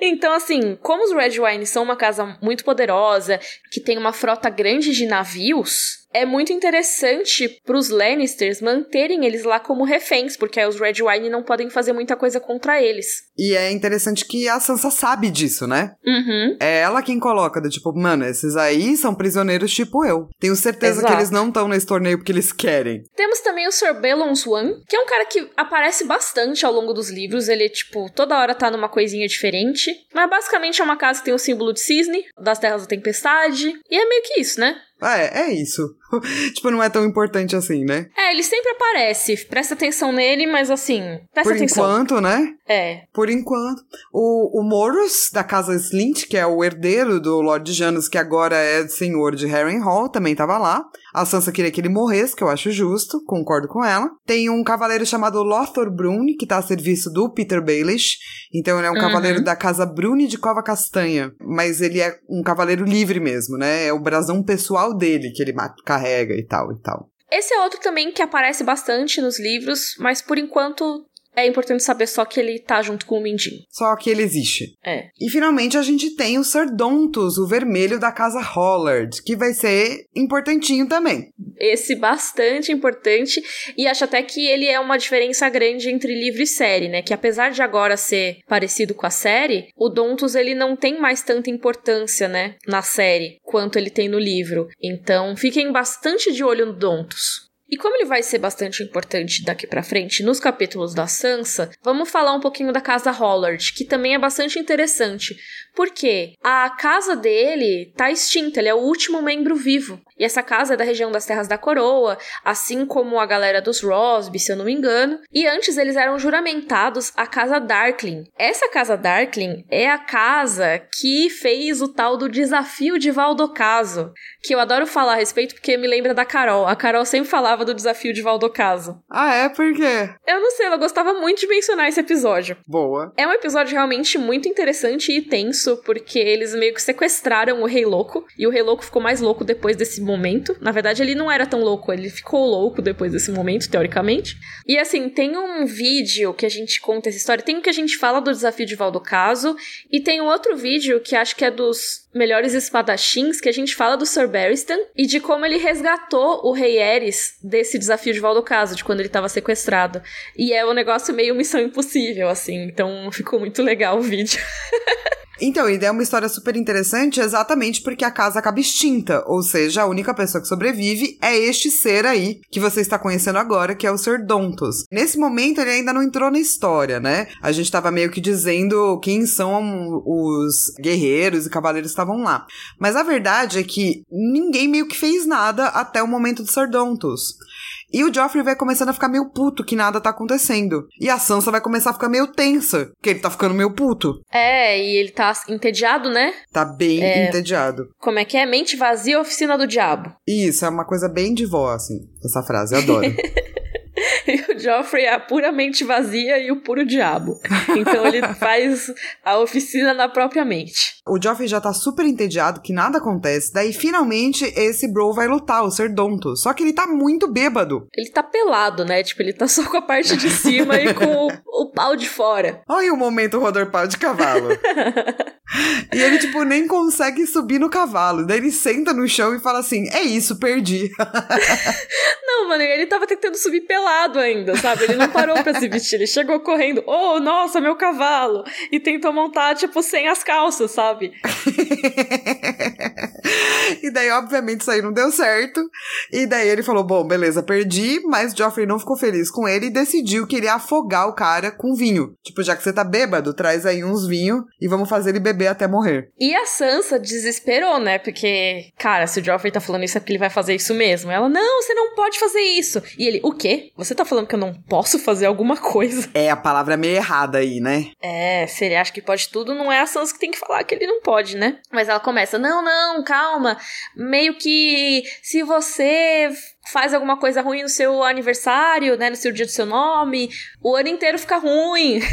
Então, assim, como os Red Wine são uma casa muito poderosa, que tem uma frota grande de navios, é muito interessante pros Lannisters manterem eles lá como reféns, porque aí os Red Wine não podem fazer muita coisa contra eles. E é interessante que a Sansa sabe disso, né? Uhum. É ela quem coloca, do tipo, mano, esses aí são prisioneiros tipo eu. Tenho certeza Exato. que eles não estão nesse torneio porque eles querem. Temos também o Sir Balon Swan, que é um cara que aparece bastante ao longo dos livros. Ele, tipo, toda hora tá numa coisinha diferente. Mas basicamente é uma casa que tem o símbolo de cisne, das terras da tempestade. E é meio que isso, né? Ah, é, é isso. tipo, não é tão importante assim, né? É, ele sempre aparece. Presta atenção nele, mas assim, presta Por atenção. enquanto, né? É. Por enquanto. O, o Morus, da casa Slint, que é o herdeiro do Lord Janus, que agora é senhor de Harrenhal, também tava lá. A Sansa queria que ele morresse, que eu acho justo, concordo com ela. Tem um cavaleiro chamado Lothor Brune, que tá a serviço do Peter Baelish. Então ele é um Uhum. cavaleiro da casa Brune de Cova Castanha. Mas ele é um cavaleiro livre mesmo, né? É o brasão pessoal dele que ele carrega e tal e tal. Esse é outro também que aparece bastante nos livros, mas por enquanto É importante saber só que ele tá junto com o Mindinho. Só que ele existe. É. E finalmente a gente tem o Sardontus, o vermelho da casa Hollard, que vai ser importantinho também. Esse bastante importante e acho até que ele é uma diferença grande entre livro e série, né? Que apesar de agora ser parecido com a série, o Dontus ele não tem mais tanta importância, né, na série quanto ele tem no livro. Então, fiquem bastante de olho no Dontus. E como ele vai ser bastante importante daqui para frente nos capítulos da Sansa, vamos falar um pouquinho da casa Hollard, que também é bastante interessante, porque a casa dele tá extinta, ele é o último membro vivo. E essa casa é da região das Terras da Coroa, assim como a galera dos Rosby, se eu não me engano. E antes eles eram juramentados a Casa Darkling. Essa Casa Darkling é a casa que fez o tal do desafio de Valdocaso, que eu adoro falar a respeito porque me lembra da Carol. A Carol sempre falava do desafio de Valdocaso. Ah, é? Por quê? Eu não sei, ela gostava muito de mencionar esse episódio. Boa. É um episódio realmente muito interessante e tenso, porque eles meio que sequestraram o Rei Louco, e o Rei Louco ficou mais louco depois desse momento. Na verdade, ele não era tão louco, ele ficou louco depois desse momento, teoricamente. E assim, tem um vídeo que a gente conta essa história, tem um que a gente fala do desafio de Valdocaso, e tem um outro vídeo que acho que é dos melhores espadachins, que a gente fala do Sir Barristan e de como ele resgatou o Rei Eris desse desafio de Valdocaso, de quando ele estava sequestrado. E é um negócio meio missão impossível, assim, então ficou muito legal o vídeo. Então, e é uma história super interessante exatamente porque a casa acaba extinta, ou seja, a única pessoa que sobrevive é este ser aí que você está conhecendo agora, que é o Sr. Dontos. Nesse momento ele ainda não entrou na história, né? A gente estava meio que dizendo quem são os guerreiros e cavaleiros estavam lá. Mas a verdade é que ninguém meio que fez nada até o momento do Sr. Dontos. E o Joffrey vai começando a ficar meio puto que nada tá acontecendo. E a Sansa vai começar a ficar meio tensa, que ele tá ficando meio puto. É, e ele tá entediado, né? Tá bem É. entediado. Como é que é? Mente vazia, oficina do diabo. Isso, é uma coisa bem de vó, assim, essa frase, eu adoro. E o Joffrey é a puramente vazia e o puro diabo. Então ele faz a oficina na própria mente. O Joffrey já tá super entediado, que nada acontece, daí finalmente esse bro vai lutar, o Ser Donto. Só que ele tá muito bêbado. Ele tá pelado, né? Tipo, ele tá só com a parte de cima e com o, o pau de fora. Olha o momento rodor pau de cavalo. e ele, tipo, nem consegue subir no cavalo. Daí ele senta no chão e fala assim: É isso, perdi. Não, mano, ele tava tentando subir pelado ainda, sabe? Ele não parou pra se vestir. Ele chegou correndo, oh, nossa, meu cavalo! E tentou montar, tipo, sem as calças, sabe? 嘿嘿嘿嘿 e daí, obviamente, isso aí não deu certo. E daí ele falou: Bom, beleza, perdi. Mas Joffrey não ficou feliz com ele e decidiu que ele ia afogar o cara com vinho. Tipo, já que você tá bêbado, traz aí uns vinhos e vamos fazer ele beber até morrer. E a Sansa desesperou, né? Porque, cara, se o Joffrey tá falando isso é porque ele vai fazer isso mesmo. Ela, não, você não pode fazer isso. E ele, o quê? Você tá falando que eu não posso fazer alguma coisa? É a palavra meio errada aí, né? É, se ele acha que pode tudo, não é a Sansa que tem que falar que ele não pode, né? Mas ela começa, não, não, Meio que se você faz alguma coisa ruim no seu aniversário, né, no seu dia do seu nome, o ano inteiro fica ruim.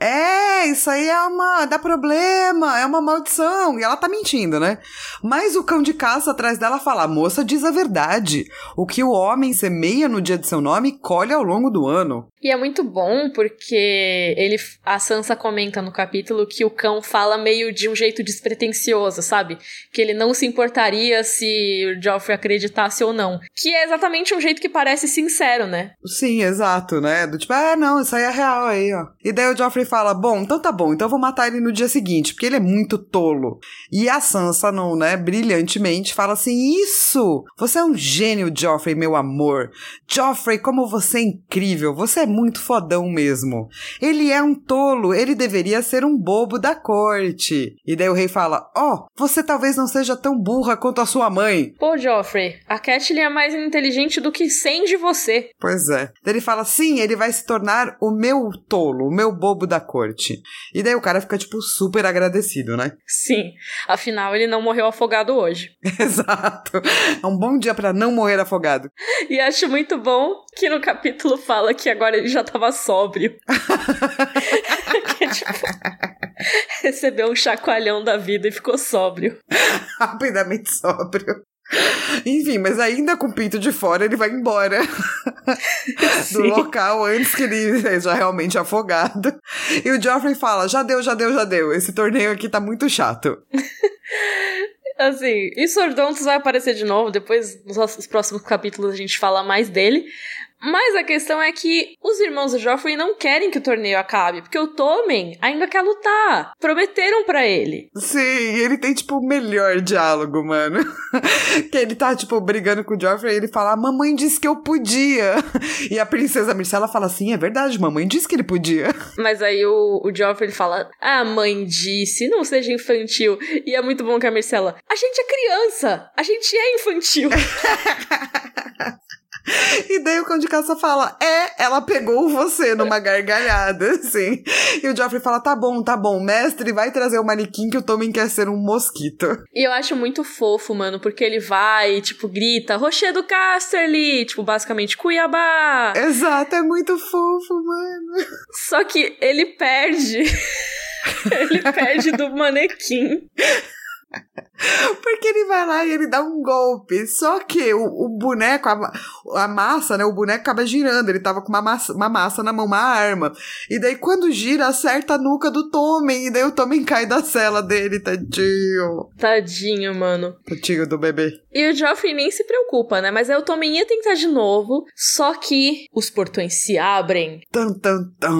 É, isso aí é uma. dá problema, é uma maldição. E ela tá mentindo, né? Mas o cão de caça atrás dela fala: moça diz a verdade. O que o homem semeia no dia de seu nome, colhe ao longo do ano. E é muito bom porque ele, a Sansa comenta no capítulo que o cão fala meio de um jeito despretensioso, sabe? Que ele não se importaria se o Joffrey acreditasse ou não. Que é exatamente um jeito que parece sincero, né? Sim, exato, né? Do tipo, ah, não, isso aí é real aí, ó. E daí o Joffrey fala: bom, então tá bom, então eu vou matar ele no dia seguinte, porque ele é muito tolo. E a Sansa, não, né, brilhantemente, fala assim: isso! Você é um gênio, Joffrey, meu amor. Joffrey, como você é incrível, você é muito fodão mesmo. Ele é um tolo, ele deveria ser um bobo da corte. E daí o rei fala: ó, oh, você talvez não seja tão burra quanto a sua mãe. Pô, Joffrey, a Catelyn é mais inteligente do que 100 de você. Pois é. Daí ele fala: sim, ele vai se tornar o meu tolo, o meu bobo da corte. E daí o cara fica, tipo, super agradecido, né? Sim. Afinal, ele não morreu afogado hoje. Exato. É um bom dia para não morrer afogado. E acho muito bom que no capítulo fala que agora ele já tava sóbrio. que, tipo, recebeu um chacoalhão da vida e ficou sóbrio. Rapidamente sóbrio. Enfim, mas ainda com o pinto de fora, ele vai embora do local antes que ele seja realmente afogado. E o Joffrey fala: já deu, já deu, já deu. Esse torneio aqui tá muito chato. Assim, e Sordontos vai aparecer de novo, depois nos próximos capítulos a gente fala mais dele. Mas a questão é que os irmãos do Joffrey não querem que o torneio acabe, porque o Tommen ainda quer lutar. Prometeram para ele. Sim, ele tem, tipo, o melhor diálogo, mano. que ele tá, tipo, brigando com o Joffrey e ele fala: Mamãe disse que eu podia. E a princesa Myrcella fala assim: É verdade, mamãe disse que ele podia. Mas aí o, o Joffrey fala: Ah, mãe disse, não seja infantil. E é muito bom que a Myrcella: A gente é criança, a gente é infantil. E daí o cão de caça fala: É, ela pegou você numa gargalhada, assim. E o Joffrey fala: Tá bom, tá bom, mestre, vai trazer o manequim que o Tommen quer ser um mosquito. E eu acho muito fofo, mano, porque ele vai, tipo, grita: Rochedo Casterly! Tipo, basicamente, Cuiabá! Exato, é muito fofo, mano. Só que ele perde. ele perde do manequim. Porque ele vai lá e ele dá um golpe. Só que o, o boneco, a, a, massa, né? O boneco acaba girando. Ele tava com uma massa, uma massa na mão, uma arma. E daí, quando gira, acerta a nuca do Tommen. E daí o Tommen cai da cela dele, tadinho. Tadinho, mano. Tadinho do bebê. E o Joffrey nem se preocupa, né? Mas aí o Tommen ia tentar de novo. Só que os portões se abrem. Tan, tan, tan.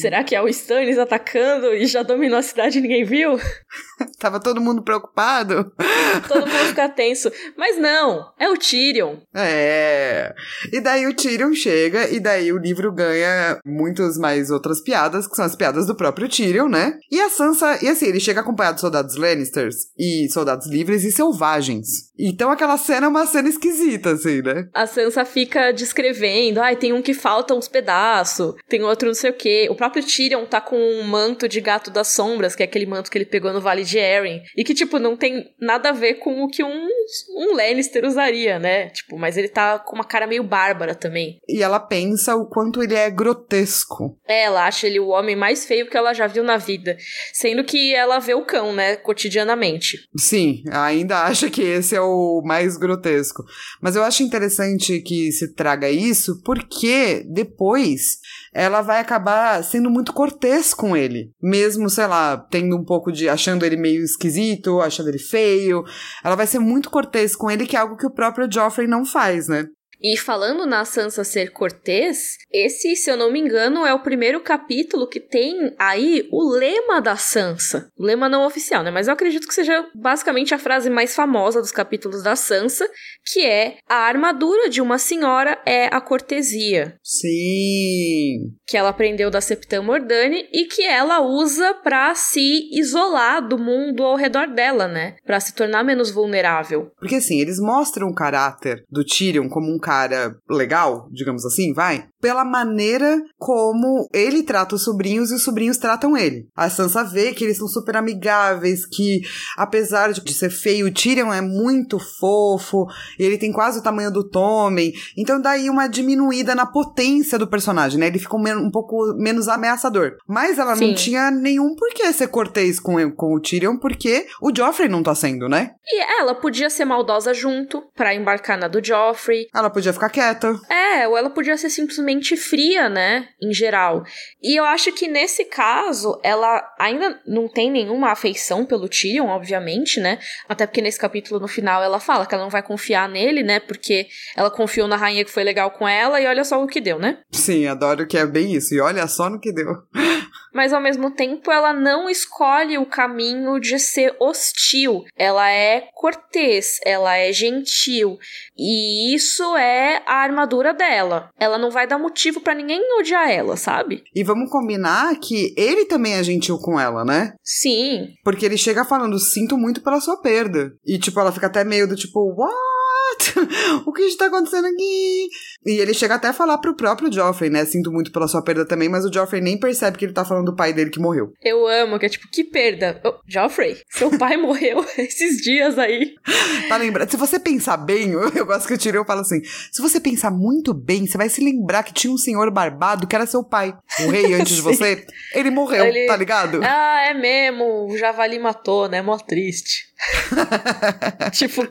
Será que é o Stannis atacando e já dominou a cidade e ninguém viu? Tava todo mundo preocupado. Todo mundo fica tenso. Mas não, é o Tyrion. É. E daí o Tyrion chega, e daí o livro ganha muitas mais outras piadas, que são as piadas do próprio Tyrion, né? E a Sansa, e assim, ele chega acompanhado de soldados Lannisters e soldados livres e selvagens. Então aquela cena é uma cena esquisita, assim, né? A Sansa fica descrevendo, ai, tem um que falta uns pedaços, tem outro não sei o quê. O próprio Tyrion tá com um manto de gato das sombras, que é aquele manto que ele pegou no Vale de Arryn. E que, tipo, não tem nada a ver com o que um, um Lannister usaria, né? Tipo, mas ele tá com uma cara meio bárbara também. E ela pensa o quanto ele é grotesco. É, ela acha ele o homem mais feio que ela já viu na vida. Sendo que ela vê o cão, né, cotidianamente. Sim, ainda acha que esse é o mais grotesco. Mas eu acho interessante que se traga isso, porque depois ela vai acabar sendo muito cortês com ele. Mesmo, sei lá, tendo um pouco de. achando ele meio esquisito, achando ele feio. Ela vai ser muito cortês com ele, que é algo que o próprio Joffrey não faz, né? E falando na Sansa ser cortês, esse, se eu não me engano, é o primeiro capítulo que tem aí o lema da Sansa. O lema não oficial, né? Mas eu acredito que seja basicamente a frase mais famosa dos capítulos da Sansa, que é: A armadura de uma senhora é a cortesia. Sim. Que ela aprendeu da Septã Mordane e que ela usa para se isolar do mundo ao redor dela, né? Para se tornar menos vulnerável. Porque assim, eles mostram o caráter do Tyrion como um cara legal, digamos assim, vai, pela maneira como ele trata os sobrinhos e os sobrinhos tratam ele. A Sansa vê que eles são super amigáveis, que apesar de ser feio, o Tyrion é muito fofo, ele tem quase o tamanho do Tommen, então daí uma diminuída na potência do personagem, né? Ele ficou um pouco menos ameaçador. Mas ela Sim. não tinha nenhum porquê ser cortês com, com o Tyrion, porque o Joffrey não tá sendo, né? E ela podia ser maldosa junto, para embarcar na do Joffrey. Ela podia ficar quieta. É, ou ela podia ser simplesmente fria, né? Em geral. E eu acho que nesse caso, ela ainda não tem nenhuma afeição pelo Tyrion, obviamente, né? Até porque nesse capítulo no final ela fala que ela não vai confiar nele, né? Porque ela confiou na rainha que foi legal com ela e olha só o que deu, né? Sim, adoro que é bem isso. E olha só no que deu. Mas ao mesmo tempo ela não escolhe o caminho de ser hostil. Ela é cortês, ela é gentil. E isso é a armadura dela. Ela não vai dar motivo para ninguém odiar ela, sabe? E vamos combinar que ele também é gentil com ela, né? Sim. Porque ele chega falando: sinto muito pela sua perda. E, tipo, ela fica até meio do tipo, what? What? O que está acontecendo aqui? E ele chega até a falar pro próprio Joffrey, né? Sinto muito pela sua perda também, mas o Joffrey nem percebe que ele tá falando do pai dele que morreu. Eu amo, que é tipo, que perda? Oh, Joffrey, seu pai morreu esses dias aí. Tá lembrando? Se você pensar bem, eu gosto que o Tyrion fala assim: se você pensar muito bem, você vai se lembrar que tinha um senhor barbado que era seu pai, o rei antes de você. Ele morreu, ele... tá ligado? Ah, é mesmo, o javali matou, né? Mó triste. tipo,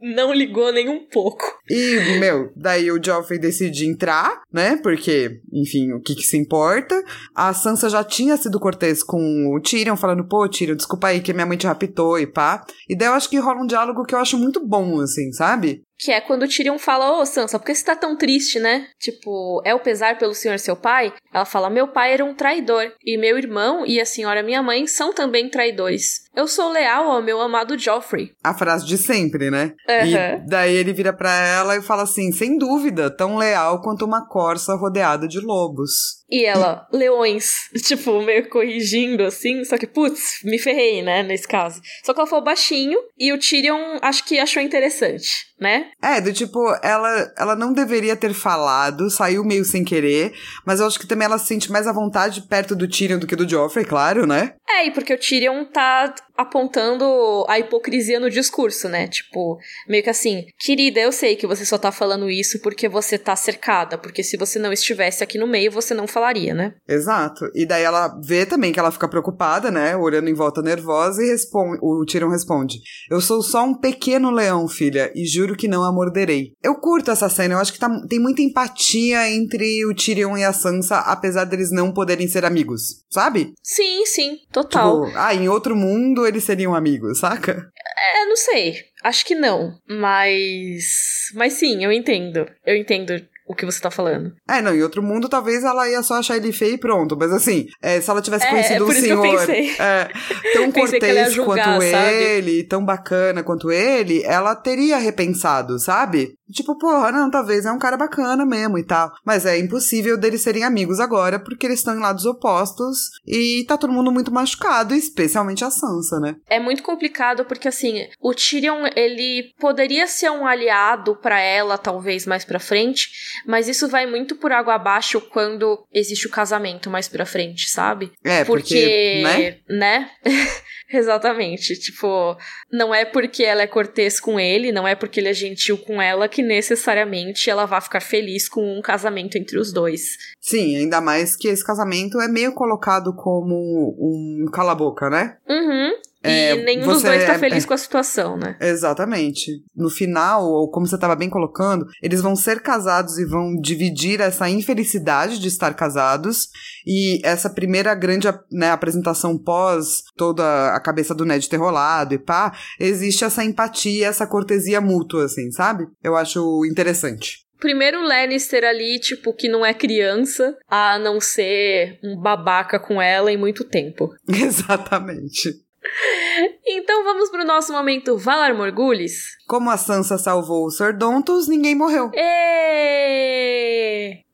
não ligou nem um pouco. E, meu, daí o Joffrey decide entrar, né? Porque, enfim, o que que se importa? A Sansa já tinha sido cortês com o Tyrion, falando, pô, Tyrion, desculpa aí que minha mãe te raptou e pá. E daí eu acho que rola um diálogo que eu acho muito bom, assim, sabe? Que é quando o Tyrion fala, ô oh, Sansa, por que você tá tão triste, né? Tipo, é o pesar pelo senhor seu pai? Ela fala, meu pai era um traidor, e meu irmão e a senhora minha mãe são também traidores. Eu sou leal ao meu amado Joffrey. A frase de sempre, né? Uhum. E daí ele vira pra ela e fala assim, sem dúvida, tão leal quanto uma corça rodeada de lobos. E ela, leões, tipo, meio corrigindo assim, só que, putz, me ferrei, né, nesse caso. Só que ela falou baixinho e o Tyrion acho que achou interessante, né? É, do tipo, ela, ela não deveria ter falado, saiu meio sem querer, mas eu acho que também ela se sente mais à vontade perto do Tyrion do que do Joffrey, claro, né? E porque o Tyrion tá apontando a hipocrisia no discurso, né? Tipo, meio que assim, querida, eu sei que você só tá falando isso porque você tá cercada, porque se você não estivesse aqui no meio, você não falaria, né? Exato. E daí ela vê também que ela fica preocupada, né? Olhando em volta nervosa e responde, o Tyrion responde: Eu sou só um pequeno leão, filha, e juro que não a morderei. Eu curto essa cena, eu acho que tá, tem muita empatia entre o Tyrion e a Sansa, apesar deles não poderem ser amigos, sabe? Sim, sim, total. Tipo, ah, em outro mundo eles seriam amigos, saca? É, não sei. Acho que não. Mas. Mas sim, eu entendo. Eu entendo o que você tá falando. É, não, em outro mundo talvez ela ia só achar ele feio e pronto. Mas assim, é, se ela tivesse é, conhecido é um senhor é, tão cortês julgar, quanto sabe? ele, tão bacana quanto ele, ela teria repensado, sabe? Tipo, porra, não, talvez é um cara bacana mesmo e tal. Mas é impossível deles serem amigos agora, porque eles estão em lados opostos e tá todo mundo muito machucado, especialmente a Sansa, né? É muito complicado porque, assim, o Tyrion, ele poderia ser um aliado para ela, talvez mais pra frente, mas isso vai muito por água abaixo quando existe o casamento mais pra frente, sabe? É, porque, porque né? né? Exatamente. Tipo, não é porque ela é cortês com ele, não é porque ele é gentil com ela que necessariamente ela vai ficar feliz com um casamento entre os dois. Sim, ainda mais que esse casamento é meio colocado como um cala-boca, né? Uhum. É, e nenhum dos dois tá é, feliz é, com a situação, né? Exatamente. No final, ou como você estava bem colocando, eles vão ser casados e vão dividir essa infelicidade de estar casados. E essa primeira grande né, apresentação pós toda a cabeça do Ned ter rolado e pá, existe essa empatia, essa cortesia mútua, assim, sabe? Eu acho interessante. Primeiro Lannister ali, tipo, que não é criança, a não ser um babaca com ela em muito tempo. Exatamente. Então vamos pro nosso momento Valar Morgulis. Como a Sansa salvou os Sordontos, ninguém morreu. Êêêê!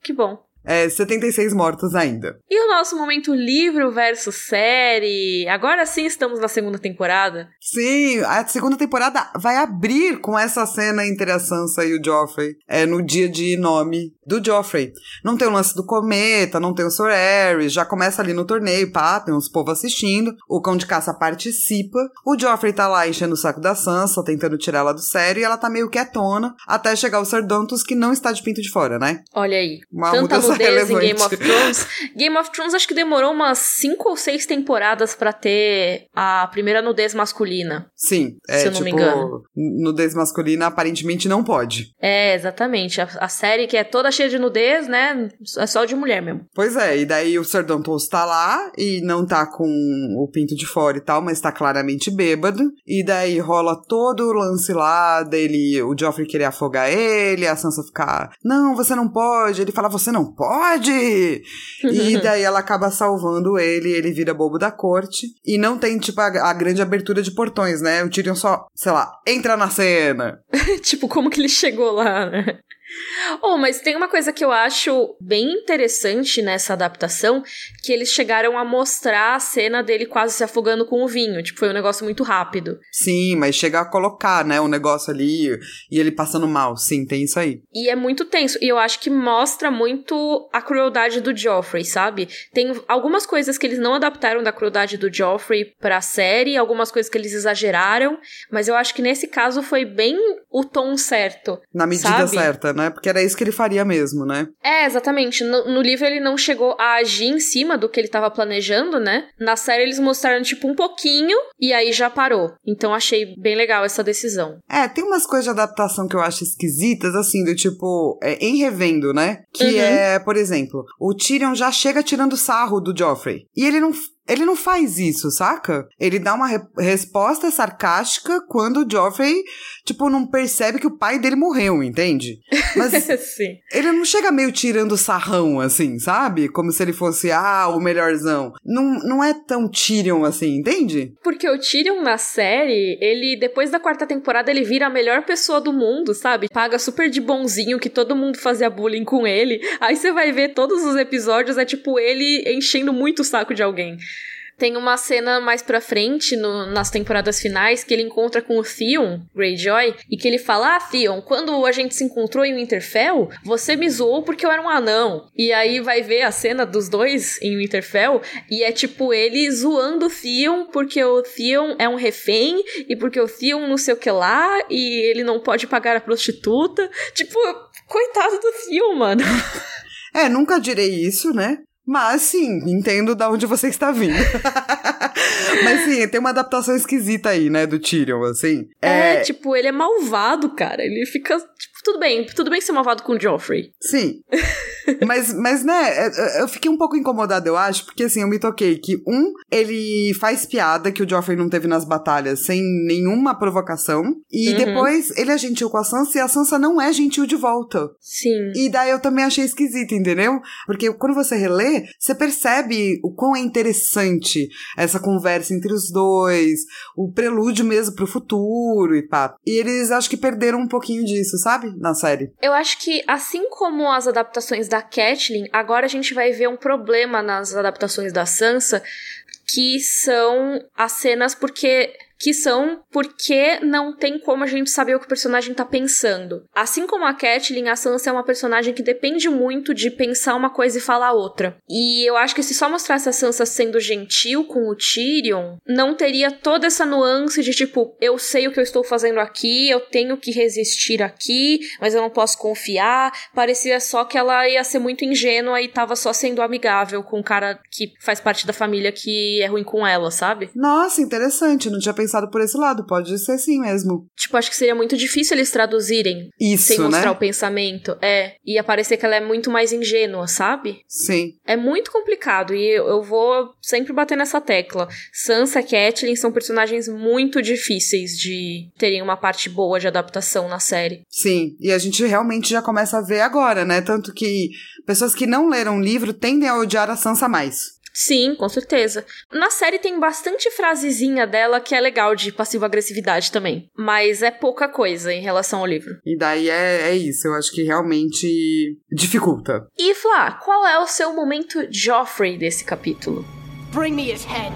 Que bom é, 76 mortos ainda. E o nosso momento livro versus série? Agora sim estamos na segunda temporada? Sim, a segunda temporada vai abrir com essa cena entre a Sansa e o Joffrey. É no dia de nome do Joffrey. Não tem o lance do cometa, não tem o Sir Aerys, já começa ali no torneio, pá, tem uns povos assistindo, o cão de caça participa, o Joffrey tá lá enchendo o saco da Sansa, tentando tirar ela do sério, e ela tá meio quietona, até chegar o Sir Dantos, que não está de pinto de fora, né? Olha aí. Uma Tanta nudez em Game of Thrones. Game of Thrones acho que demorou umas cinco ou seis temporadas para ter a primeira nudez masculina. Sim, é, se eu não tipo, me engano. Nudez masculina aparentemente não pode. É, exatamente. A, a, série que é toda cheia de nudez, né? É só de mulher mesmo. Pois é, e daí o Sir Dantos tá lá e não tá com o pinto de fora e tal, mas tá claramente bêbado. E daí rola todo o lance lá dele, o Joffrey querer afogar ele, a Sansa ficar, não, você não pode. Ele fala, você não pode? Pode! e daí ela acaba salvando ele, ele vira bobo da corte. E não tem, tipo, a, a grande abertura de portões, né? O Tyrion só, sei lá, entra na cena. tipo, como que ele chegou lá, né? Oh, mas tem uma coisa que eu acho bem interessante nessa adaptação, que eles chegaram a mostrar a cena dele quase se afogando com o vinho. Tipo, foi um negócio muito rápido. Sim, mas chega a colocar, né, o negócio ali e ele passando mal. Sim, tem isso aí. E é muito tenso. E eu acho que mostra muito a crueldade do Joffrey, sabe? Tem algumas coisas que eles não adaptaram da crueldade do Joffrey pra série, algumas coisas que eles exageraram, mas eu acho que nesse caso foi bem o tom certo. Na medida sabe? certa, né? Porque era isso que ele faria mesmo, né? É, exatamente. No, no, livro ele não chegou a agir em cima do que ele tava planejando, né? Na série eles mostraram, tipo, um pouquinho e aí já parou. Então achei bem legal essa decisão. É, tem umas coisas de adaptação que eu acho esquisitas, assim, do tipo, é, em revendo, né? Que uhum. é, por exemplo, o Tyrion já chega tirando sarro do Joffrey. E ele não ele não faz isso, saca? Ele dá uma re resposta sarcástica quando o Joffrey, tipo, não percebe que o pai dele morreu, entende? Mas Sim. ele não chega meio tirando sarrão, assim, sabe? Como se ele fosse, ah, o melhorzão. Não, não é tão Tyrion assim, entende? Porque o Tyrion na série, ele, depois da quarta temporada, ele vira a melhor pessoa do mundo, sabe? Paga super de bonzinho, que todo mundo fazia bullying com ele. Aí você vai ver todos os episódios, é tipo ele enchendo muito o saco de alguém. Tem uma cena mais pra frente, no, nas temporadas finais, que ele encontra com o Theon Greyjoy, e que ele fala: Ah, Theon, quando a gente se encontrou em Winterfell, você me zoou porque eu era um anão. E aí vai ver a cena dos dois em Winterfell, e é tipo ele zoando o Theon porque o Theon é um refém, e porque o Theon não sei o que lá, e ele não pode pagar a prostituta. Tipo, coitado do Theon, mano. É, nunca direi isso, né? Mas sim, entendo de onde você está vindo. Mas sim, tem uma adaptação esquisita aí, né, do Tyrion, assim. É, é, tipo, ele é malvado, cara. Ele fica, tipo, tudo bem, tudo bem ser malvado com o Joffrey. Sim. mas, mas, né, é, é, eu fiquei um pouco incomodada, eu acho, porque assim, eu me toquei que, um, ele faz piada que o Joffrey não teve nas batalhas sem nenhuma provocação, e uhum. depois ele é gentil com a Sansa e a Sansa não é gentil de volta. Sim. E daí eu também achei esquisito, entendeu? Porque quando você relê, você percebe o quão é interessante essa conversa entre os dois, o prelúdio mesmo pro futuro e pá. E eles acho que perderam um pouquinho disso, sabe? Na série. Eu acho que, assim como as adaptações da Catelyn, agora a gente vai ver um problema nas adaptações da Sansa, que são as cenas porque que são porque não tem como a gente saber o que o personagem tá pensando. Assim como a Catelyn, a Sansa é uma personagem que depende muito de pensar uma coisa e falar outra. E eu acho que se só mostrasse a Sansa sendo gentil com o Tyrion, não teria toda essa nuance de tipo, eu sei o que eu estou fazendo aqui, eu tenho que resistir aqui, mas eu não posso confiar. Parecia só que ela ia ser muito ingênua e tava só sendo amigável com o cara que faz parte da família que é ruim com ela, sabe? Nossa, interessante, não tinha pensado pensado por esse lado, pode ser sim mesmo. Tipo, acho que seria muito difícil eles traduzirem Isso, sem mostrar né? o pensamento. É. E aparecer que ela é muito mais ingênua, sabe? Sim. É muito complicado e eu, eu vou sempre bater nessa tecla. Sansa e Catelyn são personagens muito difíceis de terem uma parte boa de adaptação na série. Sim, e a gente realmente já começa a ver agora, né? Tanto que pessoas que não leram o livro tendem a odiar a Sansa mais. Sim, com certeza. Na série tem bastante frasezinha dela que é legal de passivo-agressividade também. Mas é pouca coisa em relação ao livro. E daí é, é isso, eu acho que realmente dificulta. E Flá, qual é o seu momento Joffrey desse capítulo? Bring me his head.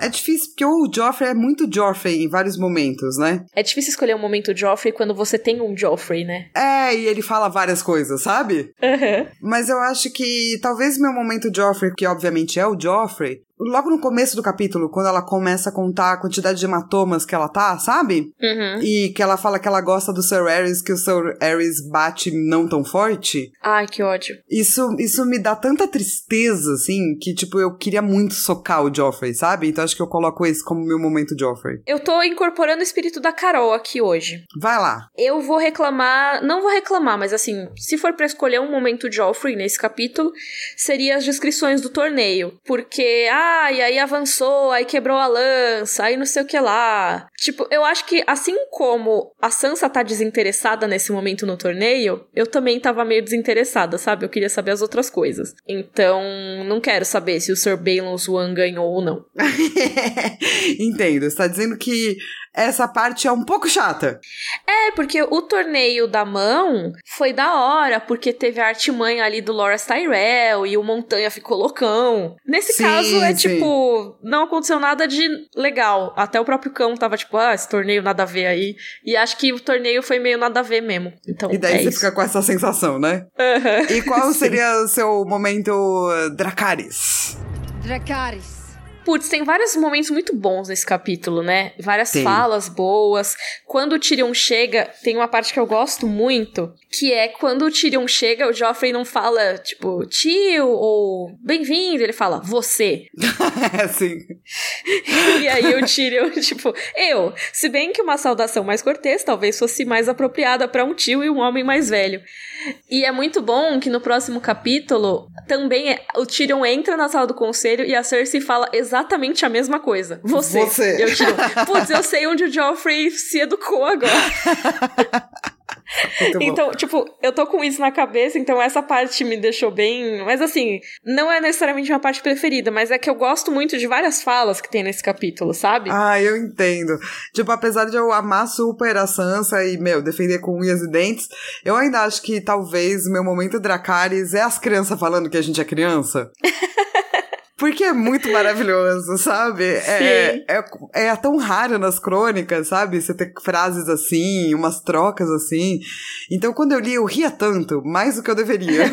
É difícil porque o Joffrey é muito Joffrey em vários momentos, né? É difícil escolher um momento Joffrey quando você tem um Joffrey, né? É, e ele fala várias coisas, sabe? Uhum. Mas eu acho que talvez meu momento Joffrey, que obviamente é o Joffrey, logo no começo do capítulo, quando ela começa a contar a quantidade de hematomas que ela tá, sabe? Uhum. E que ela fala que ela gosta do Sir Ares, que o Sir Ares bate não tão forte. Ai, que ódio. Isso, isso me dá tanta tristeza, assim, que, tipo, eu queria muito socar o Joffrey, sabe? Então acho que eu coloco esse como meu momento Joffrey. Eu tô incorporando o espírito da Carol aqui hoje. Vai lá. Eu vou reclamar, não vou reclamar, mas assim, se for para escolher um momento Joffrey nesse capítulo, seria as descrições do torneio. Porque, ah, ah, e aí avançou, aí quebrou a lança, aí não sei o que lá. Tipo, eu acho que assim como a Sansa tá desinteressada nesse momento no torneio, eu também tava meio desinteressada, sabe? Eu queria saber as outras coisas. Então, não quero saber se o Sir Balon Swan ganhou ou não. Entendo. Você tá dizendo que essa parte é um pouco chata. É, porque o torneio da mão foi da hora, porque teve a artimanha ali do Loras Tyrell e o Montanha ficou loucão. Nesse Sim, caso, é sim. tipo, não aconteceu nada de legal. Até o próprio cão tava tipo, ah, esse torneio nada a ver aí. E acho que o torneio foi meio nada a ver mesmo. Então, E daí é você isso. fica com essa sensação, né? Aham. E qual seria o seu momento Dracarys? Dracarys. Putz, tem vários momentos muito bons nesse capítulo, né? Várias Tem. falas boas. Quando o Tyrion chega, tem uma parte que eu gosto muito, que é quando o Tyrion chega, o Joffrey não fala, tipo, tio ou bem-vindo, ele fala, você. assim. e aí o Tyrion, tipo, eu. Se bem que uma saudação mais cortês talvez fosse mais apropriada pra um tio e um homem mais velho. E é muito bom que no próximo capítulo também é- o Tyrion entra na sala do conselho e a Cersei fala exatamente a mesma coisa. Você. Você. Eu Tyrion. Putz, eu sei onde o Joffrey se educou agora. Então, tipo, eu tô com isso na cabeça, então essa parte me deixou bem. Mas assim, não é necessariamente minha parte preferida, mas é que eu gosto muito de várias falas que tem nesse capítulo, sabe? Ah, eu entendo. Tipo, apesar de eu amar super a Sansa e, meu, defender com unhas e dentes, eu ainda acho que talvez meu momento Dracarys é as crianças falando que a gente é criança. Porque é muito maravilhoso, sabe? É, Sim. é, é tão raro nas crônicas, sabe? Você ter frases assim, umas trocas assim. Então, quando eu li, eu ria tanto, mais do que eu deveria.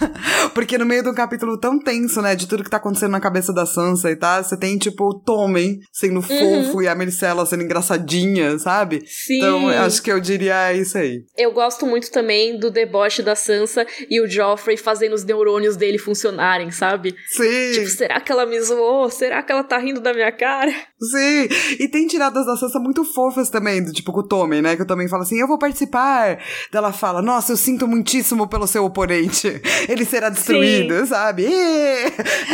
Porque no meio de um capítulo tão tenso, né? De tudo que tá acontecendo na cabeça da Sansa e tá, você tem, tipo, o Tommen sendo fofo e a Maricela sendo engraçadinha, sabe? Sim. Então, eu acho que eu diria isso aí. Eu gosto muito também do deboche da Sansa e o Joffrey fazendo os neurônios dele funcionarem, sabe? Sim, Tipo, será que ela me zoou? Será que ela tá rindo da minha cara? sim. E tem tiradas da Sansa muito fofas também, do tipo com o Tommen, né? Que o Tommen fala assim, eu vou participar. Daí ela fala, nossa, eu sinto muitíssimo pelo seu oponente. Ele será destruído, sabe? Ê!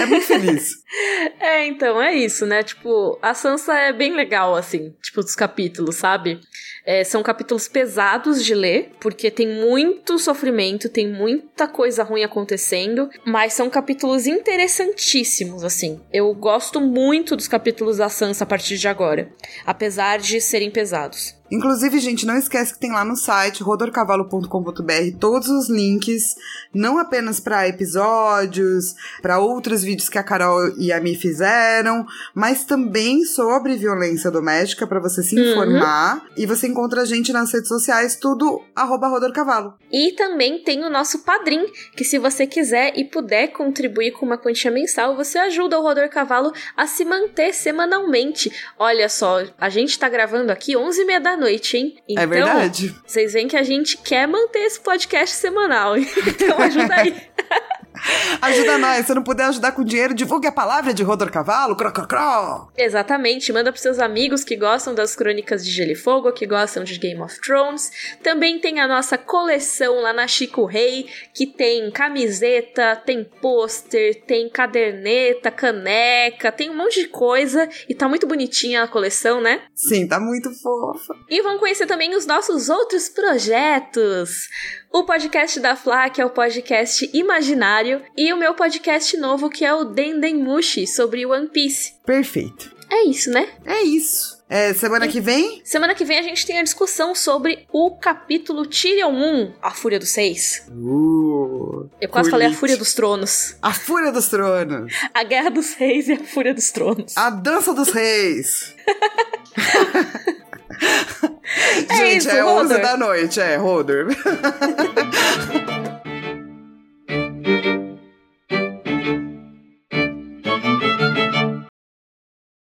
É muito feliz. É, então, é isso, né? Tipo, a Sansa é bem legal, assim, tipo, dos capítulos, sabe? É, são capítulos pesados de ler, porque tem muito sofrimento, tem muita coisa ruim acontecendo, mas são capítulos interessantíssimos, assim. Eu gosto muito dos capítulos da Sansa a partir de agora, apesar de serem pesados. Inclusive, gente, não esquece que tem lá no site rodorcavalo.com.br todos os links, não apenas para episódios, para outros vídeos que a Carol e a Mi fizeram, mas também sobre violência doméstica para você se informar. E você encontra a gente nas redes sociais, tudo arroba rodorcavalo. E também tem o nosso padrim, que se você quiser e puder contribuir com uma quantia mensal, você ajuda o Rodor Cavalo a se manter semanalmente. Olha só, a gente tá gravando aqui 11h30 da noite, hein? Então, é verdade. Vocês veem que a gente quer manter esse podcast semanal. Então ajuda aí. Ajuda nós. Se não puder ajudar com dinheiro, divulgue a palavra de Rodor Cavalo. Cro, cro, cro. Exatamente, manda pros seus amigos que gostam das crônicas de Gelo e Fogo, que gostam de Game of Thrones. Também tem a nossa coleção lá na Chico Rei, que tem camiseta, tem pôster, tem caderneta, caneca, tem um monte de coisa e tá muito bonitinha a coleção, né? Sim, tá muito fofa. E vão conhecer também os nossos outros projetos. O podcast da Fla, que é o podcast imaginário, e o meu podcast novo, que é o Dendemushi, sobre One Piece. Perfeito. É isso, né? É isso. É, semana que vem? Semana que vem a gente tem a discussão sobre o capítulo Tyrion 1, A Fúria dos Seis. Uh, Eu quase falei a. Fúria dos Tronos. A Fúria dos Tronos. A Guerra dos Reis e a Fúria dos Tronos. A Dança dos Reis. É Gente, isso, é 11 Rodor. da noite, é, Rodor.